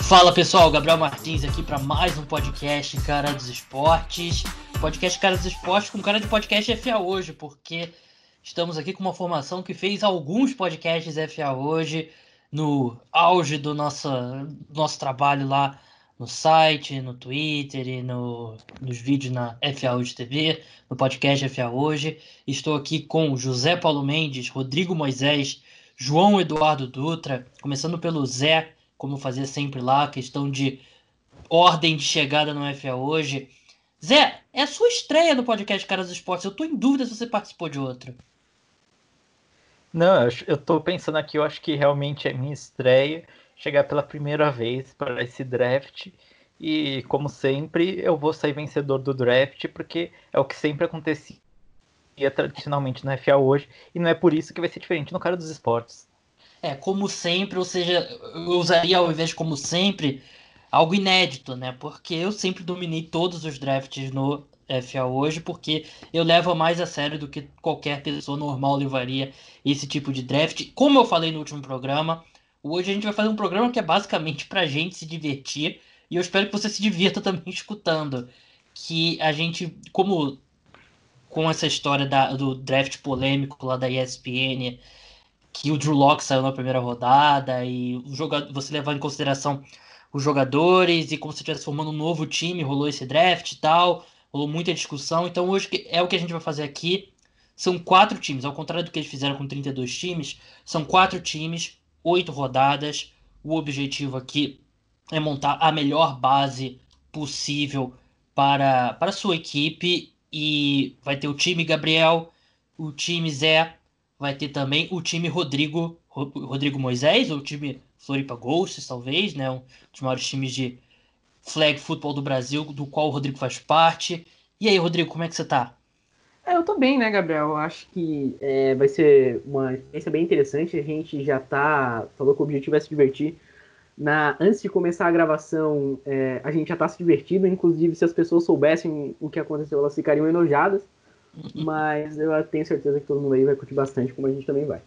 Fala pessoal, Gabriel Martins aqui para mais um podcast Cara dos Esportes. Podcast Cara dos Esportes com cara de podcast FA hoje, porque estamos aqui com uma formação que fez alguns podcasts FA hoje no auge do nosso, nosso trabalho lá no site, no Twitter e no, nos vídeos na FA Hoje TV, no podcast FA Hoje. Estou aqui com José Paulo Mendes, Rodrigo Moisés, João Eduardo Dutra, começando pelo Zé, como fazia sempre lá, questão de ordem de chegada no FA Hoje. Zé, é a sua estreia no podcast Caras dos Esportes. Eu estou em dúvida se você participou de outro. Não, eu tô pensando aqui, eu acho que realmente é minha estreia chegar pela primeira vez para esse draft. E, como sempre, eu vou sair vencedor do draft, porque é o que sempre acontecia tradicionalmente no FA hoje, e não é por isso que vai ser diferente no cara dos esportes. É, como sempre, ou seja, eu usaria ao invés de como sempre, algo inédito, né? Porque eu sempre dominei todos os drafts no FA hoje, porque eu levo mais a sério do que qualquer pessoa normal levaria esse tipo de draft. Como eu falei no último programa, hoje a gente vai fazer um programa que é basicamente pra gente se divertir, e eu espero que você se divirta também escutando. Que a gente, como com essa história da, do draft polêmico lá da ESPN, que o Drew Locke saiu na primeira rodada, e o jogador, você levar em consideração os jogadores, e como se estivesse formando um novo time, rolou esse draft e tal rolou muita discussão. Então hoje é o que a gente vai fazer aqui. São quatro times, ao contrário do que eles fizeram com 32 times, são quatro times, oito rodadas. O objetivo aqui é montar a melhor base possível para, para a sua equipe. E vai ter o time Gabriel, o time Zé, vai ter também o time Rodrigo, Rodrigo Moisés, ou o time Floripa Ghosts, talvez, né? Um dos maiores times de, flag football do Brasil, do qual o Rodrigo faz parte. E aí, Rodrigo, como é que você tá? É, eu tô bem, né, Gabriel? Eu acho que é, vai ser uma experiência bem interessante. A gente já tá. Falou que o objetivo é se divertir. Na, antes de começar a gravação, é, a gente já tá se divertindo. Inclusive, se as pessoas soubessem o que aconteceu, elas ficariam enojadas. Mas eu tenho certeza que todo mundo aí vai curtir bastante, como a gente também vai.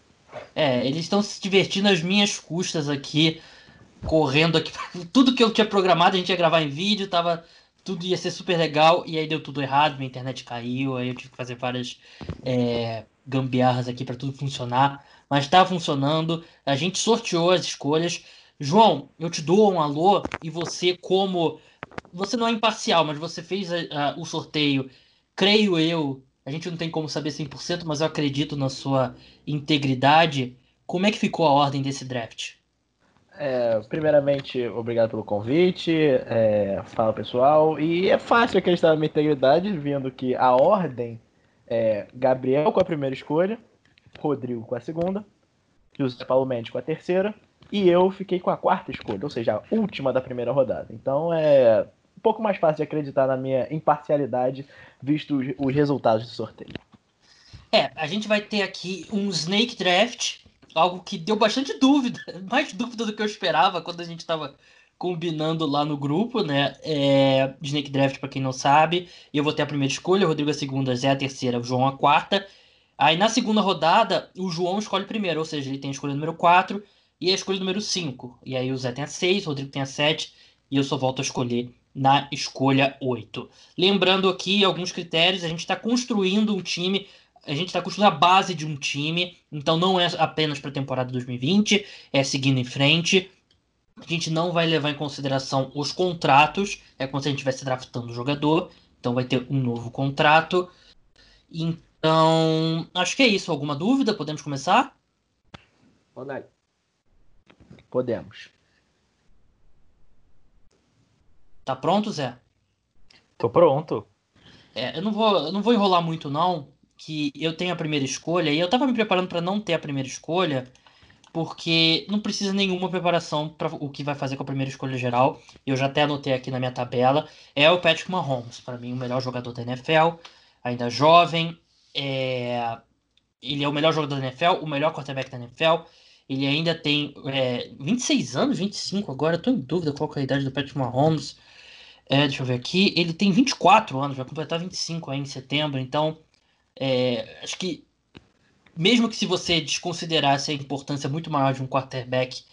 É, eles estão se divertindo às minhas custas aqui correndo aqui. Tudo que eu tinha programado, a gente ia gravar em vídeo, tava. Tudo ia ser super legal, e aí deu tudo errado, minha internet caiu, aí eu tive que fazer várias é, gambiarras aqui para tudo funcionar. Mas tá funcionando, a gente sorteou as escolhas. João, eu te dou um alô e você, como. Você não é imparcial, mas você fez a, a, o sorteio, creio eu. A gente não tem como saber 100%, mas eu acredito na sua integridade. Como é que ficou a ordem desse draft? É, primeiramente, obrigado pelo convite. É, fala pessoal. E é fácil acreditar na minha integridade, vendo que a ordem é Gabriel com a primeira escolha, Rodrigo com a segunda, José Paulo Mendes com a terceira, e eu fiquei com a quarta escolha, ou seja, a última da primeira rodada. Então é um pouco mais fácil de acreditar na minha imparcialidade, visto os resultados do sorteio. É, a gente vai ter aqui um Snake Draft algo que deu bastante dúvida, mais dúvida do que eu esperava quando a gente estava combinando lá no grupo, né? É, Snake Draft, para quem não sabe, eu vou ter a primeira escolha, o Rodrigo a segunda, Zé a terceira, o João a quarta. Aí na segunda rodada, o João escolhe primeiro, ou seja, ele tem a escolha número 4 e a escolha número 5. E aí o Zé tem a 6, o Rodrigo tem a 7 e eu só volto a escolher na escolha 8. Lembrando aqui alguns critérios, a gente está construindo um time a gente está construindo a base de um time, então não é apenas para a temporada 2020, é seguindo em frente. A gente não vai levar em consideração os contratos, é como se a gente estivesse draftando o jogador, então vai ter um novo contrato. Então, acho que é isso. Alguma dúvida? Podemos começar? Pode. Podemos. Tá pronto, Zé? Tô pronto. É, eu não vou, eu não vou enrolar muito não, que eu tenho a primeira escolha, e eu tava me preparando para não ter a primeira escolha, porque não precisa nenhuma preparação para o que vai fazer com a primeira escolha geral. Eu já até anotei aqui na minha tabela. É o Patrick Mahomes, para mim, o melhor jogador da NFL, ainda jovem. É... Ele é o melhor jogador da NFL, o melhor quarterback da NFL. Ele ainda tem é, 26 anos, 25 agora, tô em dúvida qual é a idade do Patrick Mahomes. É, deixa eu ver aqui. Ele tem 24 anos, vai completar 25 aí em setembro, então é, acho que mesmo que se você desconsiderasse a importância muito maior de um quarterback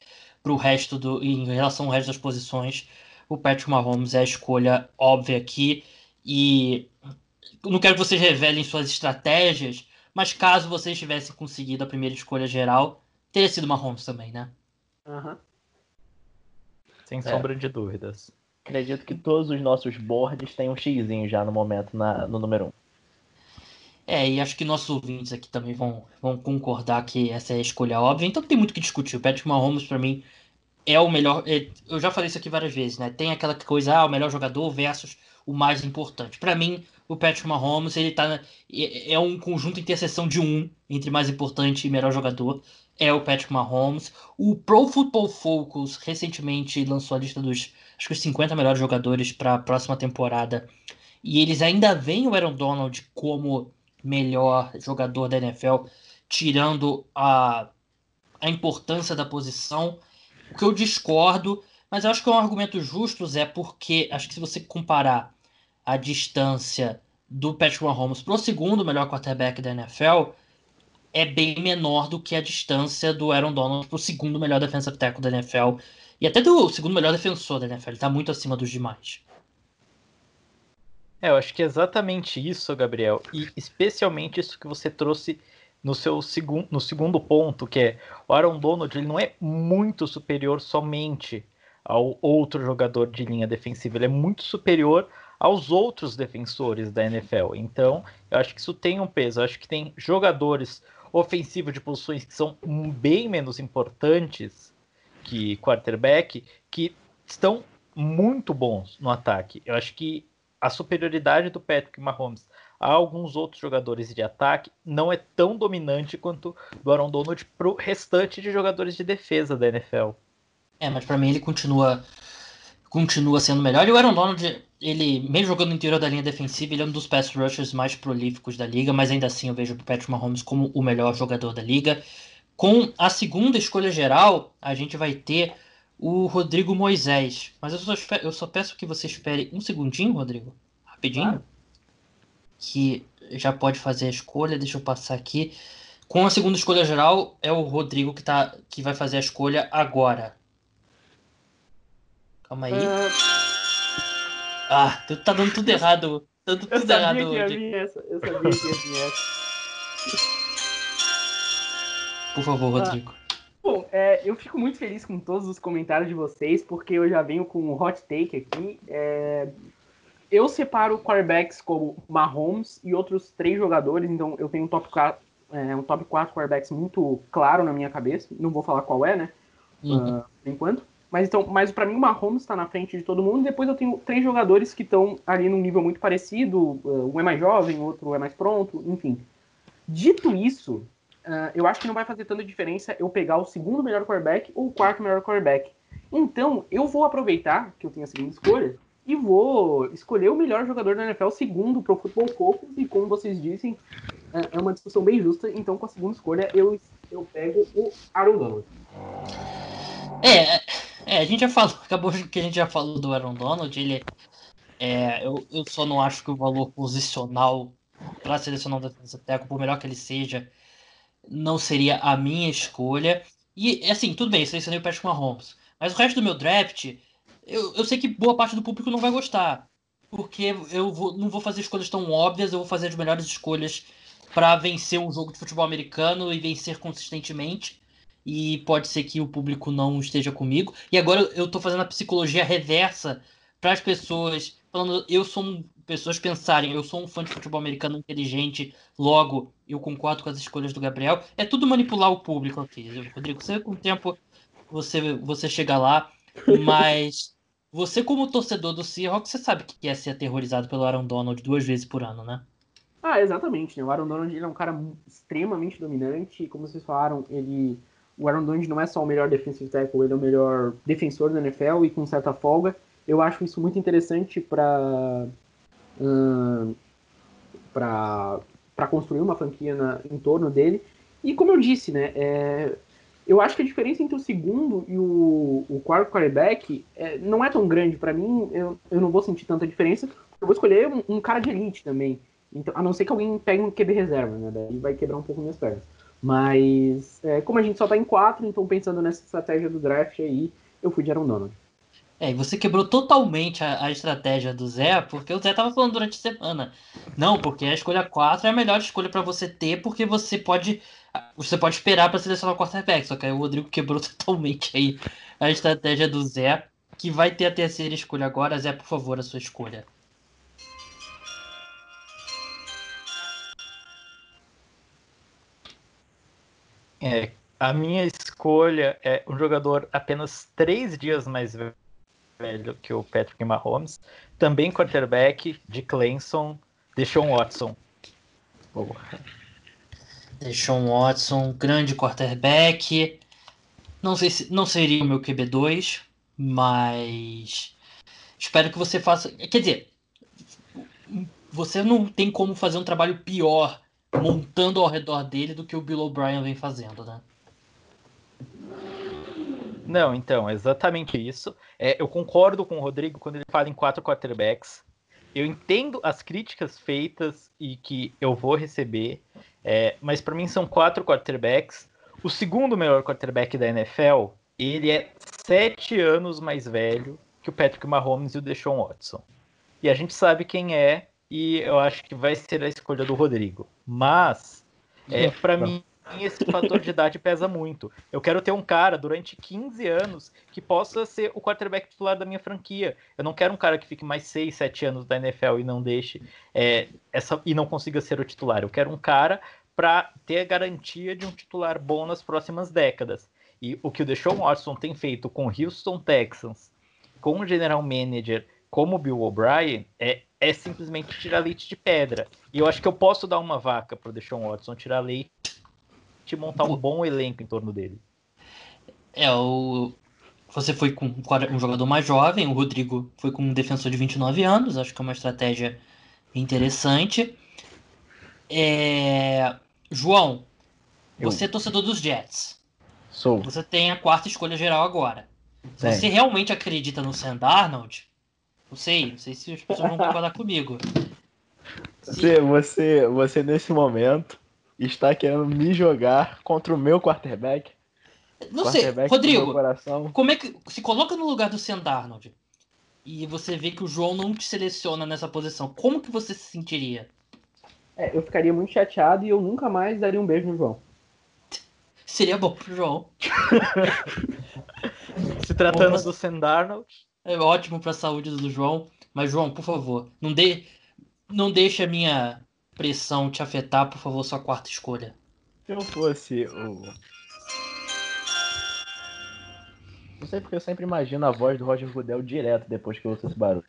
para o resto do, em relação ao resto das posições, o Patrick Mahomes é a escolha óbvia aqui. E não quero que vocês revelem suas estratégias, mas caso vocês tivessem conseguido a primeira escolha geral, teria sido Mahomes também, né? Uhum. Sem é. sombra de dúvidas. Acredito que todos os nossos boards têm um xizinho já no momento na, no número 1. Um. É, e acho que nossos ouvintes aqui também vão, vão concordar que essa é a escolha óbvia. Então tem muito o que discutir. O Patrick Mahomes, para mim, é o melhor. É, eu já falei isso aqui várias vezes, né? Tem aquela coisa, ah, o melhor jogador versus o mais importante. Para mim, o Patrick Mahomes, ele tá. É, é um conjunto interseção de um entre mais importante e melhor jogador. É o Patrick Mahomes. O Pro Football Focus recentemente lançou a lista dos acho que os 50 melhores jogadores para a próxima temporada. E eles ainda veem o Aaron Donald como melhor jogador da NFL, tirando a, a importância da posição. O que eu discordo, mas eu acho que é um argumento justo, Zé, porque acho que se você comparar a distância do Patrick Mahomes para o segundo melhor quarterback da NFL, é bem menor do que a distância do Aaron Donald para o segundo melhor defensive tackle da NFL e até do segundo melhor defensor da NFL. Ele está muito acima dos demais. É, eu acho que é exatamente isso, Gabriel, e especialmente isso que você trouxe no seu segundo, no segundo ponto, que é o Aaron Donald, ele não é muito superior somente ao outro jogador de linha defensiva, ele é muito superior aos outros defensores da NFL. Então, eu acho que isso tem um peso. Eu acho que tem jogadores ofensivos de posições que são bem menos importantes que quarterback que estão muito bons no ataque. Eu acho que a superioridade do Patrick Mahomes a alguns outros jogadores de ataque não é tão dominante quanto do Aaron Donald para o restante de jogadores de defesa da NFL. É, mas para mim ele continua continua sendo melhor. E o Aaron Donald, ele, mesmo jogando no interior da linha defensiva, ele é um dos pass rushers mais prolíficos da liga, mas ainda assim eu vejo o Patrick Mahomes como o melhor jogador da liga. Com a segunda escolha geral, a gente vai ter o Rodrigo Moisés. Mas eu só, eu só peço que você espere um segundinho, Rodrigo. Rapidinho. Que já pode fazer a escolha. Deixa eu passar aqui. Com a segunda escolha geral, é o Rodrigo que, tá, que vai fazer a escolha agora. Calma aí. Uh... Ah, tá dando tudo errado. Tá dando tudo eu errado. Essa. Eu sabia que ia vir essa. Por favor, Rodrigo. Ah. Bom, é, eu fico muito feliz com todos os comentários de vocês, porque eu já venho com um hot take aqui. É, eu separo quarterbacks como Mahomes e outros três jogadores, então eu tenho um top 4, é, um top 4 quarterbacks muito claro na minha cabeça. Não vou falar qual é, né? Uhum. Uh, por enquanto. Mas então, mas para mim o Mahomes está na frente de todo mundo. Depois eu tenho três jogadores que estão ali num nível muito parecido. Uh, um é mais jovem, outro é mais pronto, enfim. Dito isso, Uh, eu acho que não vai fazer tanta diferença eu pegar o segundo melhor quarterback ou o quarto melhor quarterback. Então, eu vou aproveitar que eu tenho a segunda escolha e vou escolher o melhor jogador da NFL segundo para o Football Focus. E como vocês dizem, é uma discussão bem justa. Então, com a segunda escolha, eu, eu pego o Aaron Donald. É, é, a gente já falou, acabou que a gente já falou do Aaron Donald. Ele, é, eu, eu só não acho que o valor posicional para selecionar o defesa tackle, por melhor que ele seja, não seria a minha escolha. E, assim, tudo bem, selecionei o Patrick Mahomes. Mas o resto do meu draft, eu, eu sei que boa parte do público não vai gostar. Porque eu vou, não vou fazer escolhas tão óbvias, eu vou fazer as melhores escolhas para vencer um jogo de futebol americano e vencer consistentemente. E pode ser que o público não esteja comigo. E agora eu estou fazendo a psicologia reversa para as pessoas, falando, eu sou um pessoas pensarem, eu sou um fã de futebol americano inteligente, logo eu concordo com as escolhas do Gabriel. É tudo manipular o público aqui, Rodrigo. Você com o tempo você você chega lá, mas você como torcedor do Seahawks, você sabe que é ser aterrorizado pelo Aaron Donald duas vezes por ano, né? Ah, exatamente. Né? O Aaron Donald é um cara extremamente dominante, como vocês falaram, ele o Aaron Donald não é só o melhor defensive tackle, ele é o melhor defensor da NFL e com certa folga. Eu acho isso muito interessante para para construir uma franquia na, em torno dele. E como eu disse, né, é, eu acho que a diferença entre o segundo e o, o quarto quarterback é, não é tão grande. Para mim, eu, eu não vou sentir tanta diferença. Eu vou escolher um, um, cara de elite também. Então, a não ser que alguém pegue um QB reserva, né? Daí vai quebrar um pouco minhas pernas. Mas, é, como a gente só tá em quatro, então pensando nessa estratégia do draft aí, eu fui de Aaron Donald. É, e você quebrou totalmente a, a, estratégia do Zé, porque o Zé tava falando durante a semana. Não, porque a escolha 4 é a melhor escolha para você ter, porque você pode você pode esperar para selecionar o quarterback. Só que aí o Rodrigo quebrou totalmente aí a estratégia do Zé, que vai ter a terceira escolha agora. Zé, por favor, a sua escolha. É, a minha escolha é um jogador apenas três dias mais velho que o Patrick Mahomes, também quarterback de Clemson, Deshaun Watson. Boa. Deshaun Watson, grande quarterback. Não sei se não seria o meu QB2, mas espero que você faça. Quer dizer, você não tem como fazer um trabalho pior montando ao redor dele do que o Bill O'Brien vem fazendo, né? Não, então, exatamente isso. É, eu concordo com o Rodrigo quando ele fala em quatro quarterbacks. Eu entendo as críticas feitas e que eu vou receber, é, mas para mim são quatro quarterbacks. O segundo melhor quarterback da NFL, ele é sete anos mais velho que o Patrick Mahomes e o Deshaun Watson. E a gente sabe quem é, e eu acho que vai ser a escolha do Rodrigo. Mas, é, para mim, esse fator de idade pesa muito. Eu quero ter um cara durante 15 anos que possa ser o quarterback titular da minha franquia. Eu não quero um cara que fique mais 6, 7 anos da NFL e não deixe é, essa e não consiga ser o titular. Eu quero um cara para ter a garantia de um titular bom nas próximas décadas. E o que o Deshaun Watson tem feito com o Houston Texans, com o general manager como o Bill O'Brien, é é simplesmente tirar leite de pedra. E eu acho que eu posso dar uma vaca para o Deshaun Watson tirar leite e montar um bom elenco em torno dele. É, o... você foi com um jogador mais jovem, o Rodrigo foi com um defensor de 29 anos, acho que é uma estratégia interessante. É... João, eu... você é torcedor dos Jets. Sou. Você tem a quarta escolha geral agora. Se é. você realmente acredita no Sam Darnold, não sei, não sei se as pessoas vão concordar comigo. Você, você, você, nesse momento, está querendo me jogar contra o meu quarterback? Não quarterback sei, Rodrigo, como é que. Se coloca no lugar do Sam Darnold e você vê que o João não te seleciona nessa posição, como que você se sentiria? É, eu ficaria muito chateado e eu nunca mais daria um beijo no João. Seria bom pro João. se tratando bom, do Sam Darnold. É ótimo para a saúde do João. Mas, João, por favor, não, dê, não deixe a minha pressão te afetar, por favor, sua quarta escolha. Se eu fosse o. Não sei porque eu sempre imagino a voz do Roger Goodell direto depois que eu ouço esse barulho.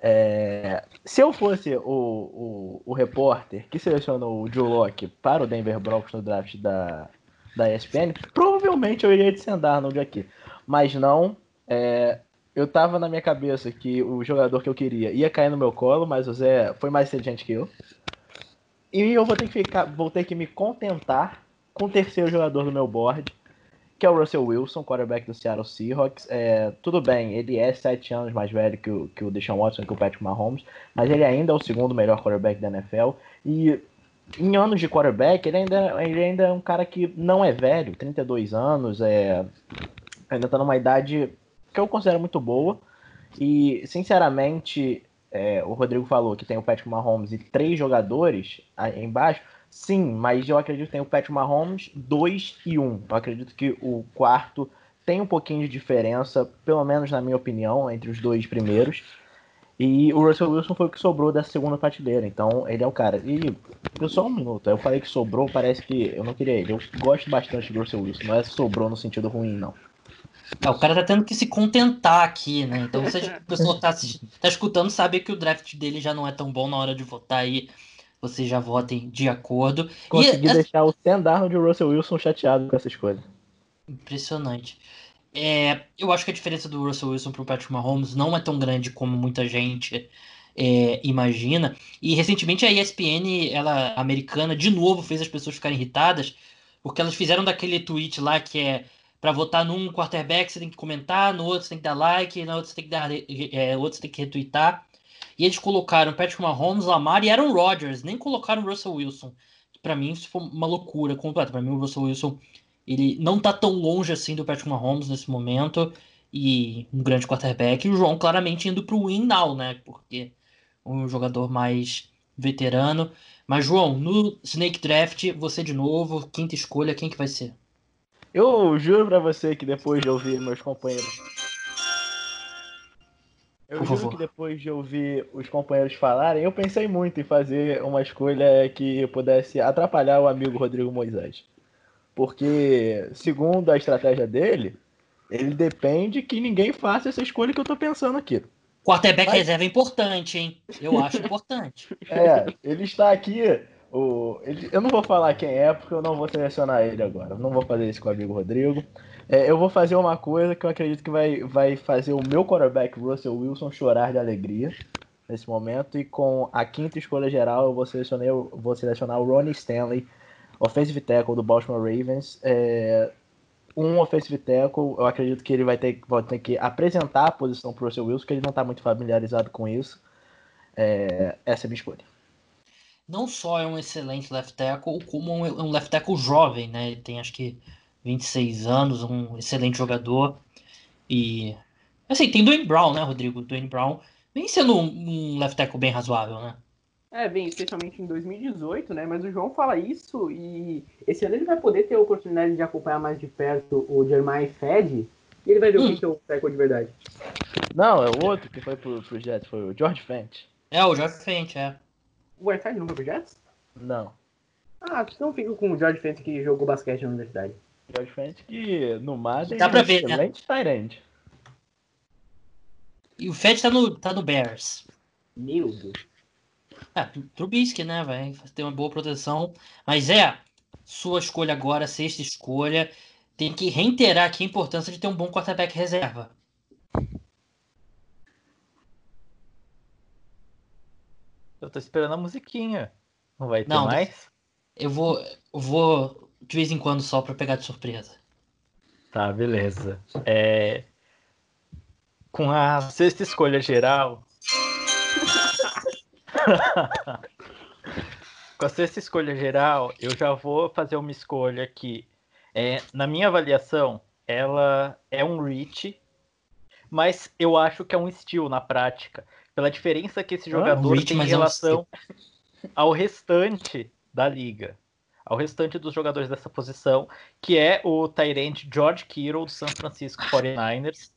É... Se eu fosse o, o, o, repórter que selecionou o Joe Locke para o Denver Broncos no draft da, da ESPN, provavelmente eu iria de Arnold aqui. Mas não, é, eu tava na minha cabeça que o jogador que eu queria ia cair no meu colo, mas o Zé foi mais inteligente que eu. E eu vou ter que ficar, vou ter que me contentar com o terceiro jogador do meu board, que é o Russell Wilson, quarterback do Seattle Seahawks. É, tudo bem, ele é sete anos mais velho que o, que o Deshaun Watson, que o Patrick Mahomes, mas ele ainda é o segundo melhor quarterback da NFL. E em anos de quarterback, ele ainda, ele ainda é um cara que não é velho, 32 anos, é, ainda tá numa idade que eu considero muito boa. E, sinceramente, é, o Rodrigo falou que tem o Patrick Mahomes e três jogadores aí embaixo. Sim, mas eu acredito que tem o Patrick Mahomes, dois e um. Eu acredito que o quarto tem um pouquinho de diferença, pelo menos na minha opinião, entre os dois primeiros. E o Russell Wilson foi o que sobrou dessa segunda prateleira. Então, ele é o cara. E, só um minuto. Eu falei que sobrou, parece que eu não queria ele. Eu gosto bastante do Russell Wilson. Não é sobrou no sentido ruim, não. É, o cara tá tendo que se contentar aqui, né? Então, se a pessoa tá, tá escutando, sabe que o draft dele já não é tão bom na hora de votar aí. Vocês já votem de acordo. Consegui e, deixar o Sam Darnold e o Russell Wilson chateado com essas coisas. Impressionante. É, eu acho que a diferença do Russell Wilson pro Patrick Mahomes não é tão grande como muita gente é, imagina. E recentemente a ESPN, ela americana, de novo fez as pessoas ficarem irritadas, porque elas fizeram daquele tweet lá que é para votar num quarterback você tem que comentar, no outro você tem que dar like, no outro você tem que dar, é, outro você tem que retweetar. E eles colocaram Patrick Mahomes, Lamar e Aaron Rodgers, nem colocaram Russell Wilson. para mim, isso foi uma loucura completa. Para mim, o Russell Wilson ele não tá tão longe assim do Patrick Mahomes nesse momento e um grande quarterback. E o João claramente indo pro win now, né? Porque um jogador mais veterano. Mas, João, no Snake Draft, você de novo, quinta escolha, quem que vai ser? Eu juro para você que depois de ouvir meus companheiros. Eu Por juro favor. que depois de ouvir os companheiros falarem, eu pensei muito em fazer uma escolha que pudesse atrapalhar o amigo Rodrigo Moisés. Porque, segundo a estratégia dele, ele depende que ninguém faça essa escolha que eu tô pensando aqui. Quarterback Mas- reserva é importante, hein? Eu acho importante. É, ele está aqui. O, ele- eu não vou falar quem é, porque eu não vou selecionar ele agora. Não vou fazer isso com o amigo Rodrigo. É, eu vou fazer uma coisa que eu acredito que vai, vai fazer o meu quarterback Russell Wilson chorar de alegria nesse momento. E com a quinta escolha geral, eu vou selecionar, eu vou selecionar o Ronnie Stanley, offensive tackle do Baltimore Ravens. É, um offensive tackle, eu acredito que ele vai ter, vai ter que apresentar a posição para o Russell Wilson, porque ele não está muito familiarizado com isso. É, essa é a minha escolha. Não só é um excelente left tackle, como um, um left tackle jovem, né? Ele tem acho que 26 anos, um excelente jogador. E. Assim, tem Dwayne Brown, né, Rodrigo? Dwayne Brown vem sendo um, um left tackle bem razoável, né? É, bem, especialmente em 2018, né? Mas o João fala isso e esse ano ele vai poder ter a oportunidade de acompanhar mais de perto o Jeremiah Fed e ele vai ver o Hum. que que é o tackle de verdade. Não, é o outro que foi pro, pro Jets, foi o George Fent. É, o Jorge Fent, é. O Whiteside não foi pro Jets? Não. Ah, então fica com o George Fent que jogou basquete na universidade. George Fent que no Madden Dá pra é ver, né? excelente tight end. E o Fed tá no, tá no Bears. Meu Deus. É, Trubisky, né? Vai ter uma boa proteção. Mas é, sua escolha agora, sexta escolha. Tem que reiterar aqui a importância de ter um bom quarterback reserva. Eu tô esperando a musiquinha. Não vai ter Não, mais? Eu vou, eu vou de vez em quando só pra pegar de surpresa. Tá, beleza. É... Com a sexta escolha geral. Com a sexta escolha geral, eu já vou fazer uma escolha que, é, na minha avaliação, ela é um reach, mas eu acho que é um steal na prática, pela diferença que esse jogador reach, tem em relação ao restante da liga, ao restante dos jogadores dessa posição, que é o Tyrant George Kittle do San Francisco 49ers.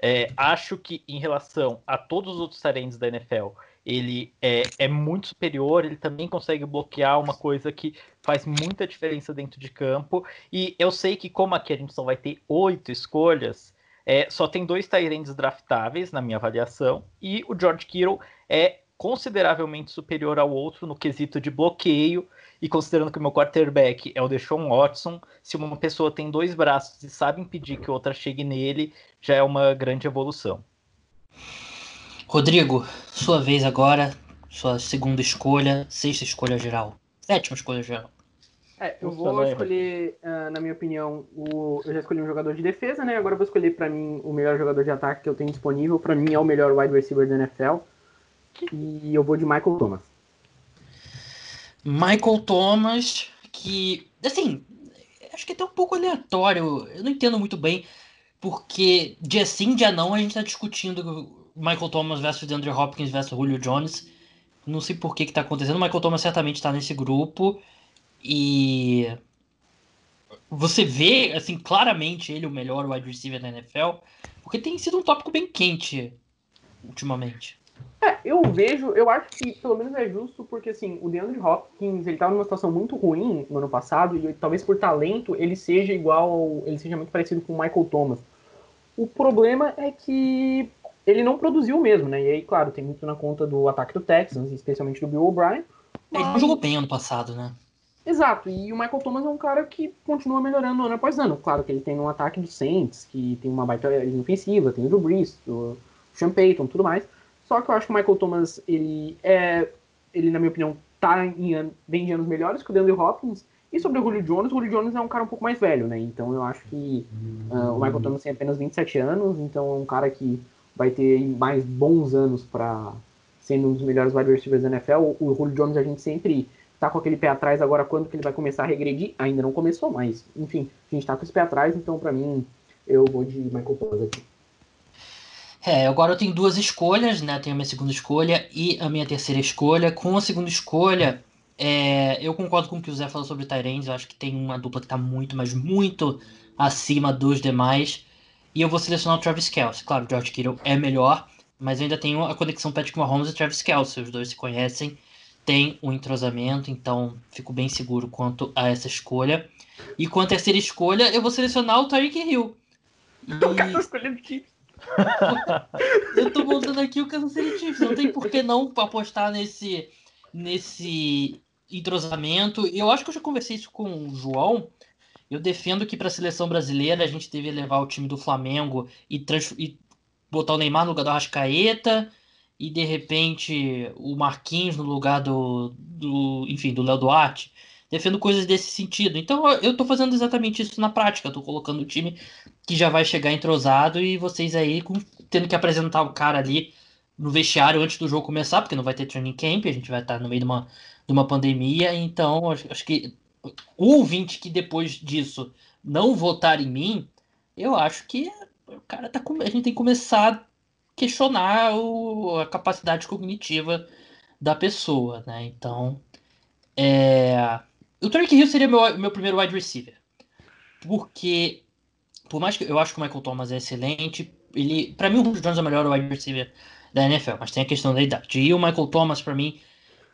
É, acho que em relação a todos os outros Tyrants da NFL, ele é, é muito superior, ele também consegue bloquear uma coisa que faz muita diferença dentro de campo. E eu sei que como aqui a gente só vai ter oito escolhas, é, só tem dois Tyrants draftáveis na minha avaliação, e o George Kittle é consideravelmente superior ao outro no quesito de bloqueio, e considerando que o meu quarterback é o Deshaun Watson, se uma pessoa tem dois braços e sabe impedir que outra chegue nele, já é uma grande evolução. Rodrigo, sua vez agora. Sua segunda escolha, sexta escolha geral. Sétima escolha geral. É, eu Nossa, vou escolher, ah, na minha opinião, o... eu já escolhi um jogador de defesa, né? Agora eu vou escolher pra mim o melhor jogador de ataque que eu tenho disponível. Pra mim é o melhor wide receiver da NFL. E eu vou de Michael Thomas. Michael Thomas, que, assim, acho que é até um pouco aleatório. Eu não entendo muito bem, porque dia sim, dia não, a gente tá discutindo Michael Thomas versus DeAndre Hopkins versus Julio Jones. Não sei por que que tá acontecendo. O Michael Thomas certamente tá nesse grupo. E você vê, assim, claramente ele o melhor wide receiver da NFL, porque tem sido um tópico bem quente ultimamente. É, eu vejo, eu acho que pelo menos é justo, porque assim, o DeAndre Hopkins, ele tava numa situação muito ruim no ano passado, e talvez por talento ele seja igual, ao- ele seja muito parecido com o Michael Thomas. O problema é que ele não produziu mesmo, né? E aí, claro, tem muito na conta do ataque do Texans, especialmente do Bill O'Brien. Ele não mas- jogou bem ano passado, né? Exato, e o Michael Thomas é um cara que continua melhorando ano após ano. Claro que ele tem um ataque do Saints, que tem uma baita linha ofensiva, tem o do Brees, do Sean Payton, tudo mais. Só que eu acho que o Michael Thomas, ele é, ele na minha opinião, tá em, de anos melhores que o DeAndre Hopkins. E sobre o Julio Jones, o Julio Jones é um cara um pouco mais velho, né? Então eu acho que ah, o Michael Thomas tem apenas 27 anos, então é um cara que vai ter mais bons anos para sendo um dos melhores wide receivers da NFL. O, o Julio Jones a gente sempre tá com aquele pé atrás agora, quando que ele vai começar a regredir? Ainda não começou, mas, enfim, a gente tá com esse pé atrás, então para mim, eu vou de Michael Thomas aqui. É, agora eu tenho duas escolhas, né? tenho a minha segunda escolha e a minha terceira escolha. Com a segunda escolha, é, eu concordo com o que o Zé falou sobre Tyrande. Eu acho que tem uma dupla que está muito, mas muito acima dos demais. E eu vou selecionar o Travis Kelce. Claro, o George Kittle é melhor, mas eu ainda tenho a conexão Patrick Mahomes e Travis Kelce. Os dois se conhecem, tem um entrosamento, então fico bem seguro quanto a essa escolha. E quanto à terceira escolha, eu vou selecionar o Tyreek Hill. E... O cara tá escolhendo eu tô montando aqui o Kansas City Chiefs. Não tem por que não apostar nesse, nesse entrosamento. Eu acho que eu já conversei isso com o João. Eu defendo que para a seleção brasileira a gente deve levar o time do Flamengo e, e botar o Neymar no lugar do Arrascaeta e de repente o Marquinhos no lugar do, do enfim, do Léo Duarte defendo coisas desse sentido. Então eu tô fazendo exatamente isso na prática. Tô colocando o time que já vai chegar entrosado e vocês aí com, tendo que apresentar o cara ali no vestiário antes do jogo começar, porque não vai ter training camp, a gente vai estar no meio de uma, de uma pandemia. Então acho, acho que o ouvinte que depois disso não votar em mim, eu acho que o cara tá a gente tem que começar questionar o, a capacidade cognitiva da pessoa, né? Então, é, o Tarek Hill seria meu, meu primeiro wide receiver. Porque, por mais que eu acho que o Michael Thomas é excelente, ele, para mim o Julio Jones é o melhor wide receiver da NFL, mas tem a questão da idade. E o Michael Thomas, para mim,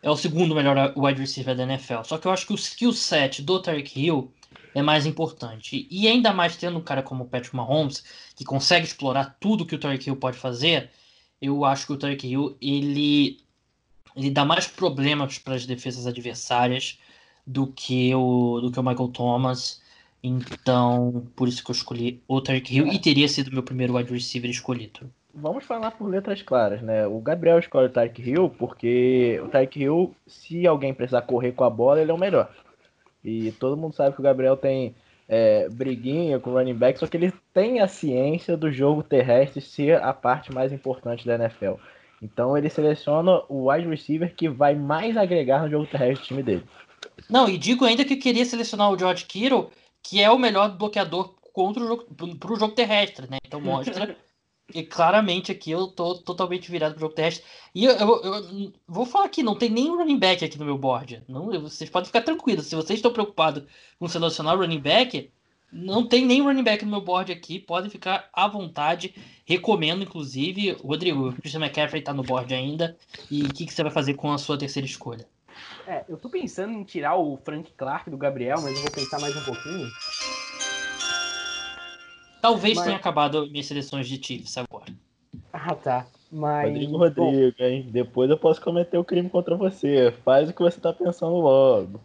é o segundo melhor wide receiver da NFL. Só que eu acho que o skill set do Tarek Hill é mais importante. E ainda mais tendo um cara como o Patrick Mahomes, que consegue explorar tudo que o Tarek Hill pode fazer, eu acho que o Tarek Hill, ele, ele dá mais problemas para as defesas adversárias do que o, do que o Michael Thomas. Então, por isso que eu escolhi o Tarek Hill e teria sido meu primeiro wide receiver escolhido. Vamos falar por letras claras, né? O Gabriel escolhe o Tarek Hill porque o Tarek Hill, se alguém precisar correr com a bola, ele é o melhor. E todo mundo sabe que o Gabriel tem é, briguinha com o running back, só que ele tem a ciência do jogo terrestre ser a parte mais importante da NFL. Então ele seleciona o wide receiver que vai mais agregar no jogo terrestre do time dele. Não, e digo ainda que queria selecionar o George Kittle, que é o melhor bloqueador contra o jogo, pro jogo terrestre, né? Então mostra que claramente aqui eu tô totalmente virado pro jogo terrestre. E eu, eu, eu, vou falar aqui, não tem nem running back aqui no meu board. Não, vocês podem ficar tranquilos. Se vocês estão preocupados com selecionar running back, não tem nem running back no meu board aqui. Podem ficar à vontade. Recomendo, inclusive. Rodrigo, o Christian McCaffrey tá no board ainda. E o que, que você vai fazer com a sua terceira escolha? É, eu tô pensando em tirar o Frank Clark do Gabriel, mas eu vou pensar mais um pouquinho. Talvez mas... tenha acabado minhas seleções de Chiefs agora. Ah, tá. Mas. Rodrigo Rodrigo, Bom... hein? Depois eu posso cometer o crime contra você. Faz o que você tá pensando logo.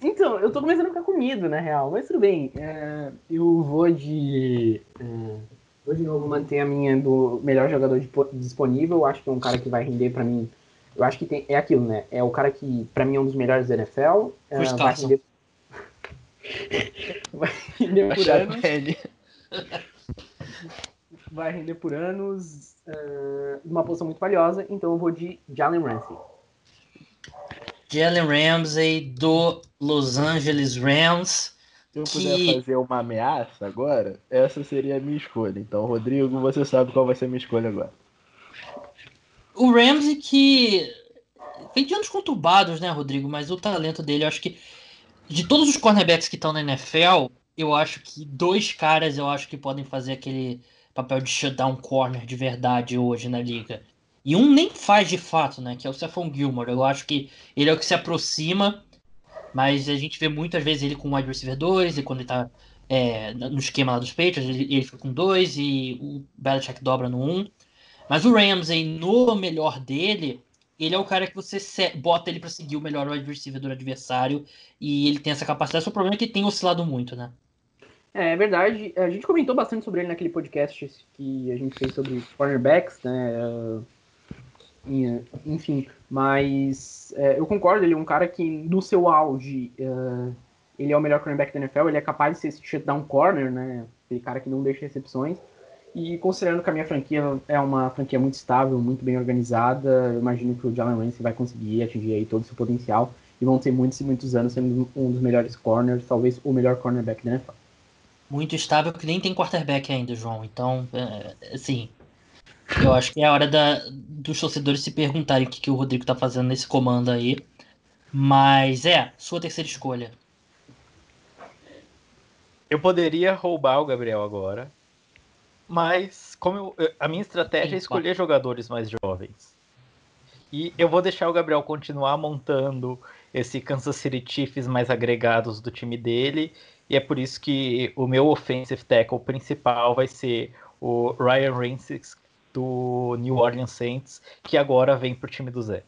Então, eu tô começando a ficar com medo, na real. Mas tudo bem. É, eu vou de. É, vou de novo manter a minha do melhor jogador disponível. Acho que é um cara que vai render para mim eu acho que tem, é aquilo, né? É o cara que, para mim, é um dos melhores da NFL. É, vai render... vai render por anos. vai render por anos. Uh, uma posição muito valiosa. Então eu vou de Jalen Ramsey. Jalen Ramsey do Los Angeles Rams. Se eu puder que... fazer uma ameaça agora, essa seria a minha escolha. Então, Rodrigo, você sabe qual vai ser a minha escolha agora o Ramsey que vem de anos conturbados, né, Rodrigo? Mas o talento dele, eu acho que de todos os cornerbacks que estão na NFL, eu acho que dois caras eu acho que podem fazer aquele papel de shutdown corner de verdade hoje na liga. E um nem faz de fato, né? Que é o Stephon Gilmore. Eu acho que ele é o que se aproxima, mas a gente vê muitas vezes ele com wide receiver 2 e quando ele tá é, no esquema lá dos Patriots, ele, ele fica com dois e o Belichick dobra no 1. Um. Mas o Ramsey, no melhor dele, ele é o cara que você bota ele para seguir o melhor wide receiver do adversário e ele tem essa capacidade. Só o problema é que ele tem oscilado muito, né? É, é verdade. A gente comentou bastante sobre ele naquele podcast que a gente fez sobre cornerbacks, né? Enfim, mas é, eu concordo, ele é um cara que no seu auge uh, ele é o melhor cornerback da NFL, ele é capaz de ser esse shutdown corner, né? Aquele cara que não deixa recepções. E considerando que a minha franquia é uma franquia muito estável, muito bem organizada, eu imagino que o Jalen Ramsey vai conseguir atingir aí todo o seu potencial. e vão ter muitos e muitos anos sendo um dos melhores corners, talvez o melhor cornerback da NFL. Muito estável, que nem tem quarterback ainda, João. Então, é, assim, eu acho que é a hora da, dos torcedores se perguntarem o que, que o Rodrigo tá fazendo nesse comando aí. Mas é, sua terceira escolha. Eu poderia roubar o Gabriel agora, mas como eu, a minha estratégia é escolher jogadores mais jovens. E eu vou deixar o Gabriel continuar montando esse Kansas City Chiefs mais agregados do time dele, e é por isso que o meu offensive tackle principal vai ser o Ryan Reynolds do New Orleans Saints, que agora vem pro time do Zé.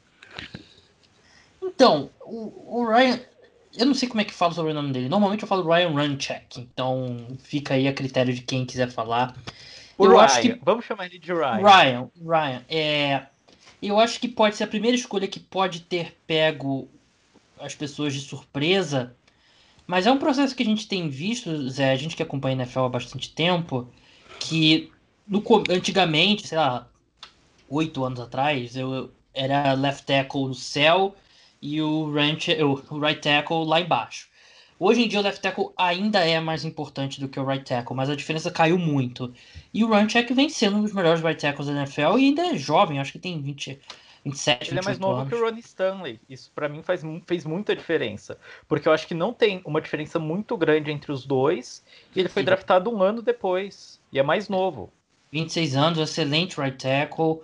Então, o, o Ryan, eu não sei como é que fala sobre o nome dele. Normalmente eu falo Ryan Runcheck, então fica aí a critério de quem quiser falar. O eu Ryan, acho que... vamos chamar ele de Ryan. Ryan, Ryan, é... Eu acho que pode ser a primeira escolha que pode ter pego as pessoas de surpresa, mas é um processo que a gente tem visto, Zé, a gente que acompanha a NFL há bastante tempo, que no, antigamente, sei lá, oito anos atrás, eu era left tackle no céu e o, ranch, o right tackle lá embaixo. Hoje em dia o left tackle ainda é mais importante do que o right tackle, mas a diferença caiu muito. E o Runcheck vem sendo um dos melhores right tackles da NFL e ainda é jovem, acho que tem 20, 27, Ele é mais novo anos. que o Ronnie Stanley. Isso para mim faz, fez muita diferença. Porque eu acho que não tem uma diferença muito grande entre os dois. E ele foi Sim. draftado um ano depois. E é mais novo. 26 anos, excelente right tackle.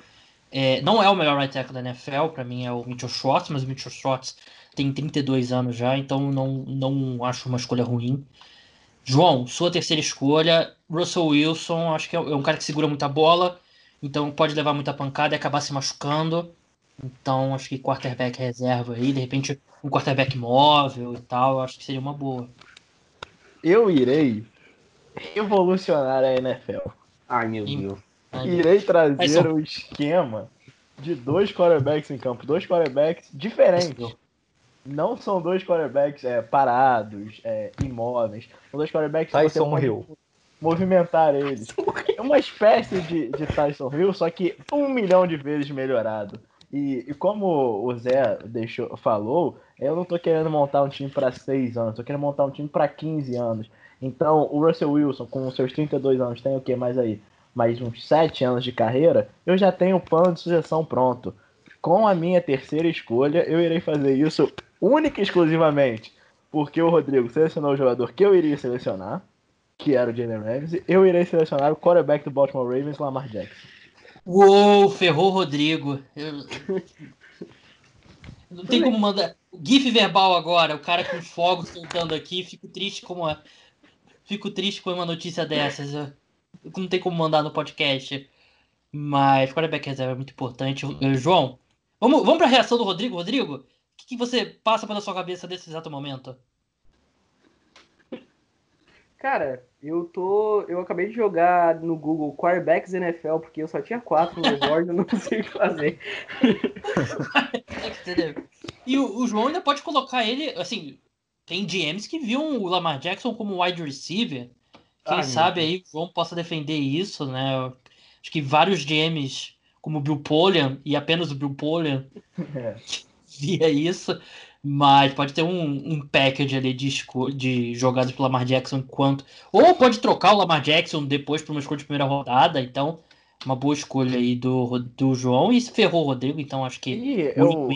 É, não é o melhor right tackle da NFL, para mim é o Mitchell Schwartz, mas o Mitchell Schwartz tem 32 anos já, então não, não acho uma escolha ruim. João, sua terceira escolha, Russell Wilson, acho que é um cara que segura muita bola, então pode levar muita pancada e acabar se machucando. Então acho que quarterback reserva aí, de repente um quarterback móvel e tal, acho que seria uma boa. Eu irei revolucionar a NFL. Ai meu Deus. Irei trazer o esquema de dois quarterbacks em campo, dois quarterbacks diferentes. Não são dois quarterbacks é, parados, é, imóveis. São dois quarterbacks Tyson que você Hill. movimentar eles. É uma espécie de, de Tyson Hill, só que um milhão de vezes melhorado. E, e, como o Zé deixou, falou, eu não tô querendo montar um time para seis anos, tô querendo montar um time para 15 anos. Então, o Russell Wilson, com seus 32 anos, tem o que mais aí? mais uns sete anos de carreira, eu já tenho o plano de sucessão pronto. Com a minha terceira escolha, eu irei fazer isso única e exclusivamente porque o Rodrigo selecionou o jogador que eu iria selecionar, que era o Jalen Ramsey. Eu irei selecionar o quarterback do Baltimore Ravens, Lamar Jackson. Uou, ferrou o Rodrigo. Eu... Não tem como mandar. GIF verbal agora, o cara com fogo soltando aqui. Fico triste com uma. Fico triste com uma notícia dessas não tem como mandar no podcast. Mas quarterback reserva é muito importante. João, vamos, vamos para a reação do Rodrigo. Rodrigo, o que, que, você passa pela sua cabeça nesse exato momento? Cara, eu tô. Eu acabei de jogar no Google quarterbacks NFL, porque eu só tinha quatro no board, eu não sei o que fazer. e o, o, João ainda pode colocar ele, assim, tem GMs que viam o Lamar Jackson como wide receiver. Quem sabe aí o João possa defender isso, né? Acho que vários GMs, como o Bill Polian, e apenas o Bill Polian, é. Via isso. Mas pode ter um, um package ali de, de jogadas pelo Lamar Jackson enquanto. Ou pode trocar o Lamar Jackson depois para uma escolha de primeira rodada. Então, uma boa escolha aí do, do João. E se ferrou o Rodrigo, então acho que. E eu,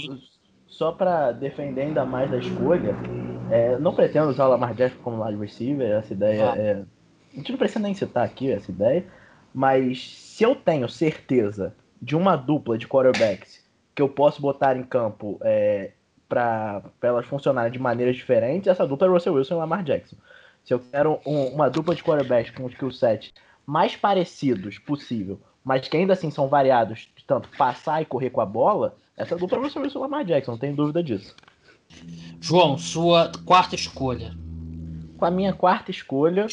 só para defender ainda mais a escolha, é, não pretendo usar o Lamar Jackson como wide receiver. Essa ideia ah. é a gente não precisa nem citar aqui essa ideia, mas se eu tenho certeza de uma dupla de quarterbacks que eu posso botar em campo é, para elas funcionarem de maneiras diferentes, essa dupla é Russell Wilson e Lamar Jackson. Se eu quero um, uma dupla de quarterbacks com um skill set mais parecidos possível, mas que ainda assim são variados, tanto passar e correr com a bola, essa dupla é Russell Wilson e Lamar Jackson, não tem dúvida disso. João, sua quarta escolha com a minha quarta escolha.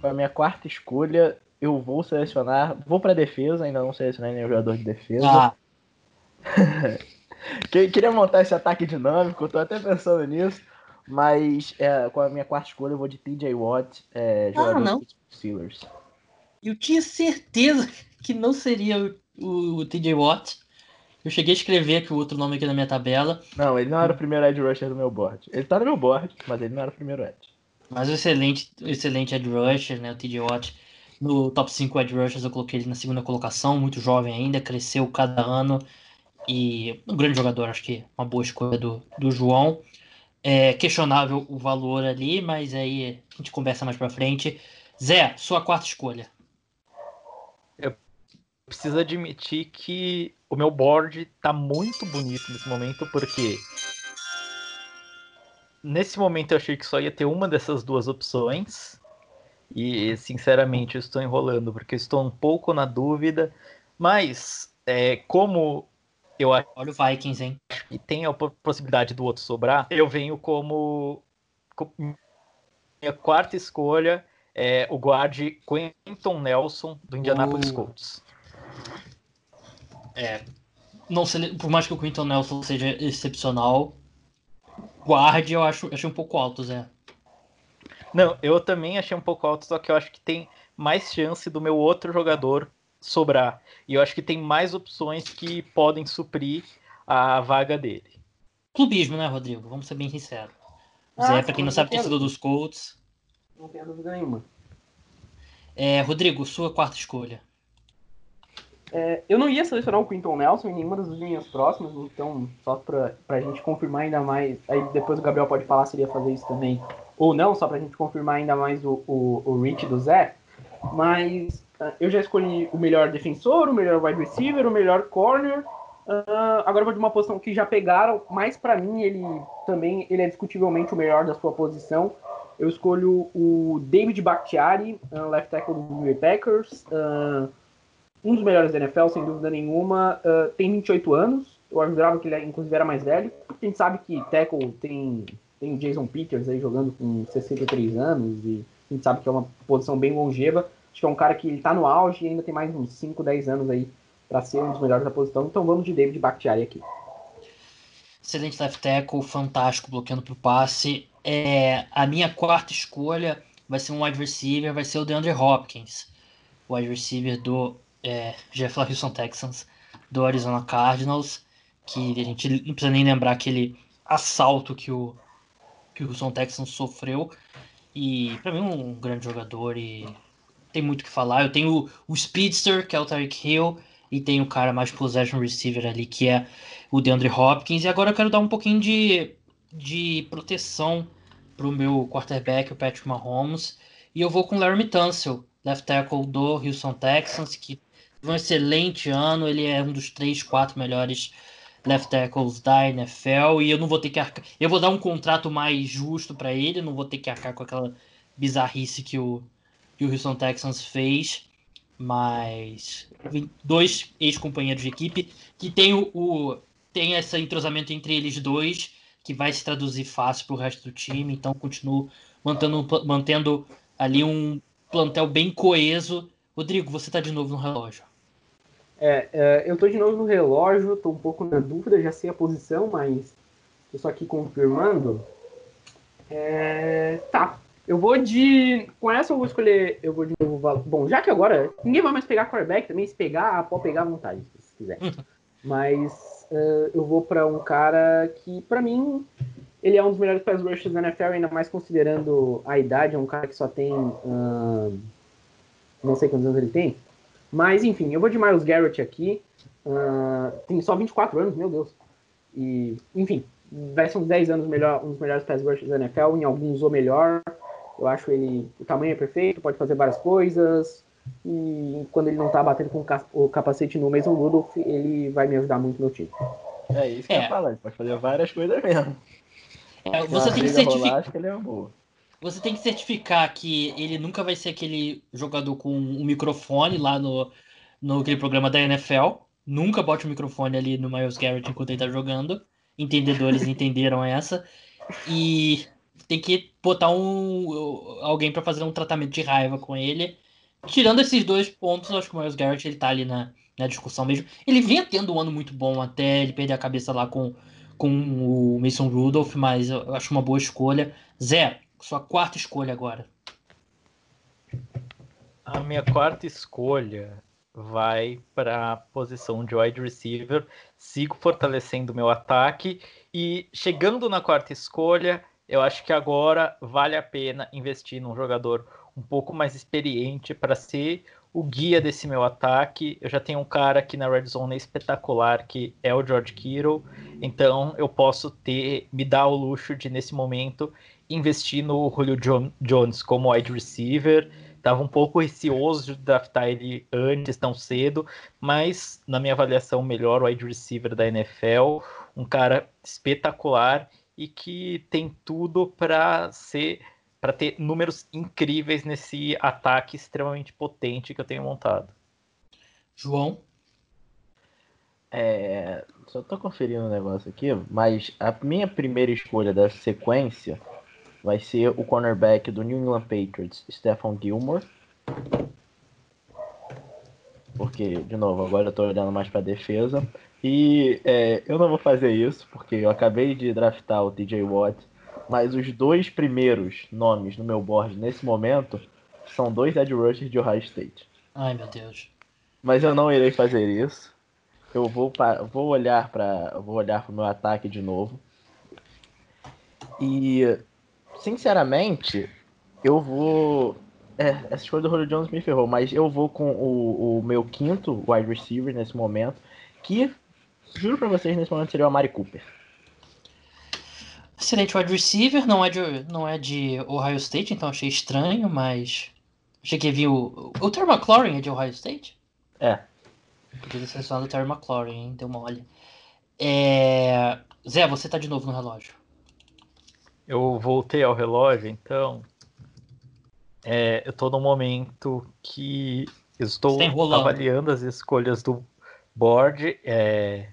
Com a minha quarta escolha, eu vou selecionar. Vou para defesa, ainda não selecionei nenhum jogador de defesa. Ah. Queria montar esse ataque dinâmico, tô até pensando nisso. Mas é, com a minha quarta escolha, eu vou de TJ Watt, é, jogador ah, não. Steelers. Eu tinha certeza que não seria o, o, o TJ Watt. Eu cheguei a escrever aqui o outro nome aqui na minha tabela. Não, ele não era o primeiro Ed Rusher do meu board. Ele tá no meu board, mas ele não era o primeiro Ed. Mas o excelente, excelente Ed Rusher, né? O TJ Watt. No top 5 Ed Rushers eu coloquei ele na segunda colocação, muito jovem ainda, cresceu cada ano. E um grande jogador, acho que uma boa escolha do, do João. É questionável o valor ali, mas aí a gente conversa mais pra frente. Zé, sua quarta escolha. Eu preciso admitir que o meu board tá muito bonito nesse momento, porque nesse momento eu achei que só ia ter uma dessas duas opções. E sinceramente eu estou enrolando, porque eu estou um pouco na dúvida. Mas é, como eu acho Olha o Vikings, hein? que tem a possibilidade do outro sobrar, eu venho como, minha quarta escolha é o guarde Quentin Nelson do Indianapolis Uh. Colts. É, não sei, por mais que o Quinton Nelson seja excepcional, guarde eu acho, achei um pouco alto, Zé. Não, eu também achei um pouco alto, só que eu acho que tem mais chance do meu outro jogador sobrar. E eu acho que tem mais opções que podem suprir a vaga dele. Clubismo, né, Rodrigo? Vamos ser bem sinceros. O Ah, Zé, sim, pra quem não sabe, torcedor dos Colts. Não tenho dúvida nenhuma. É, Rodrigo, sua quarta escolha. É, eu não ia selecionar o Quinton Nelson em nenhuma das linhas próximas, então só pra, pra gente confirmar ainda mais. Aí depois o Gabriel pode falar se ele ia fazer isso também ou não, só pra gente confirmar ainda mais o, o, o reach do Zé. Mas ah, eu já escolhi o melhor defensor, o melhor wide receiver, o melhor corner. Ah, agora vou de uma posição que já pegaram, mas pra mim ele também ele é discutivelmente o melhor da sua posição. Eu escolho o David Bakhtiari, ah, left tackle do Green Packers. Ah, um dos melhores da NFL, sem dúvida nenhuma. Ah, tem 28 anos. Eu jurava que ele inclusive era mais velho. A gente sabe que tackle tem, tem o Jason Peters aí jogando com 63 anos e a gente sabe que é uma posição bem longeva. Acho que é um cara que ele tá no auge e ainda tem mais uns 5, 10 anos aí para ser um dos melhores da posição. Então vamos de David Bakhtiari aqui. Excelente left tackle, fantástico, bloqueando pro passe. É, a minha quarta escolha vai ser um wide receiver, vai ser o DeAndre Hopkins, o wide receiver do é, já Houston Texans, do Arizona Cardinals, que a gente não precisa nem lembrar aquele assalto que o, que o Houston Texans sofreu. E pra mim um grande jogador e tem muito o que falar. Eu tenho o, Speedster, que é o Tyreek Hill, e tem o cara mais possession receiver ali, que é o DeAndre Hopkins. E agora eu quero dar um pouquinho de, de proteção pro meu quarterback, o Patrick Mahomes. E eu vou com o Larry Tunsil, left tackle do Houston Texans, que um excelente ano. Ele é um dos três, quatro melhores left tackles da NFL. E eu não vou ter que arcar. Eu vou dar um contrato mais justo para ele, não vou ter que arcar com aquela bizarrice que o, que o Houston Texans fez. Mas dois ex-companheiros de equipe que tem o, o tem esse entrosamento entre eles dois que vai se traduzir fácil para o resto do time. Então continuo mantendo, mantendo ali um plantel bem coeso. Rodrigo, você está de novo no relógio. É, é, eu tô de novo no relógio, tô um pouco na dúvida, já sei a posição, mas tô só aqui confirmando. É, tá, eu vou de. Com essa eu vou escolher. Eu vou de novo. Bom, já que agora ninguém vai mais pegar quarterback também, se pegar, pode pegar à vontade, se quiser. Mas uh, eu vou para um cara que, para mim, ele é um dos melhores pass rushers da NFL, ainda mais considerando a idade. É um cara que só tem. Uh, não sei quantos anos ele tem. Mas, enfim, eu vou de Miles Garrett aqui. Uh, tem só 24 anos, meu Deus. E, enfim, vai ser uns 10 anos melhor, um dos melhores pass rushers da NFL, em alguns ou melhor. Eu acho ele. O tamanho é perfeito, pode fazer várias coisas. E quando ele não tá batendo com o capacete no Mason Rudolph, ele vai me ajudar muito no meu time. É isso que É. eu ia falar, ele pode fazer várias coisas mesmo. É, você tem que briga rolar, certificar. acho que ele é uma boa. Você tem que certificar que ele nunca vai ser aquele jogador com um microfone lá no, no aquele programa da NFL. Nunca bote o microfone ali no Miles Garrett enquanto ele tá jogando. Entendedores entenderam essa. E tem que botar um alguém para fazer um tratamento de raiva com ele. Tirando esses dois pontos, eu acho que o Miles Garrett ele tá ali na, na discussão mesmo. Ele vinha tendo um ano muito bom até ele perder a cabeça lá com, com o Mason Rudolph, mas eu acho uma boa escolha. Zé, sua quarta escolha agora. A minha quarta escolha vai para a posição de wide receiver. Sigo fortalecendo meu ataque e chegando na quarta escolha, eu acho que agora vale a pena investir num jogador um pouco mais experiente para ser o guia desse meu ataque. Eu já tenho um cara aqui na red zone espetacular que é o George Kittle, então eu posso ter me dar o luxo de nesse momento investir no Julio Jones como wide receiver. Tava um pouco receoso de draftar ele antes, tão cedo, mas na minha avaliação, o melhor wide receiver da NFL, um cara espetacular e que tem tudo para ser para ter números incríveis nesse ataque extremamente potente que eu tenho montado. João? É, só tô conferindo um negócio aqui, mas a minha primeira escolha da sequência vai ser o cornerback do New England Patriots, Stephon Gilmore. Porque, de novo, agora eu tô olhando mais pra defesa. E é, eu não vou fazer isso, porque eu acabei de draftar o TJ Watt, mas os dois primeiros nomes no meu board nesse momento são dois edge rushers de Ohio State. Ai, meu Deus. Mas eu não irei fazer isso. Eu vou, pra, vou olhar para vou olhar para o meu ataque de novo. E sinceramente, eu vou. É, essa escolha do Julio Jones me ferrou, mas eu vou com o, o meu quinto wide receiver nesse momento, que, juro pra vocês, nesse momento seria o Amari Cooper. Excelente wide receiver, não é de, não é de Ohio State, então achei estranho, mas. Achei que viu. O, o Terry McLaurin é de Ohio State? É. Podia ter selecionado o Terry McLaurin, hein? Deu mole. É... Zé, você tá de novo no relógio. Eu voltei ao relógio, então. É, eu estou no momento que estou tá avaliando as escolhas do board. É,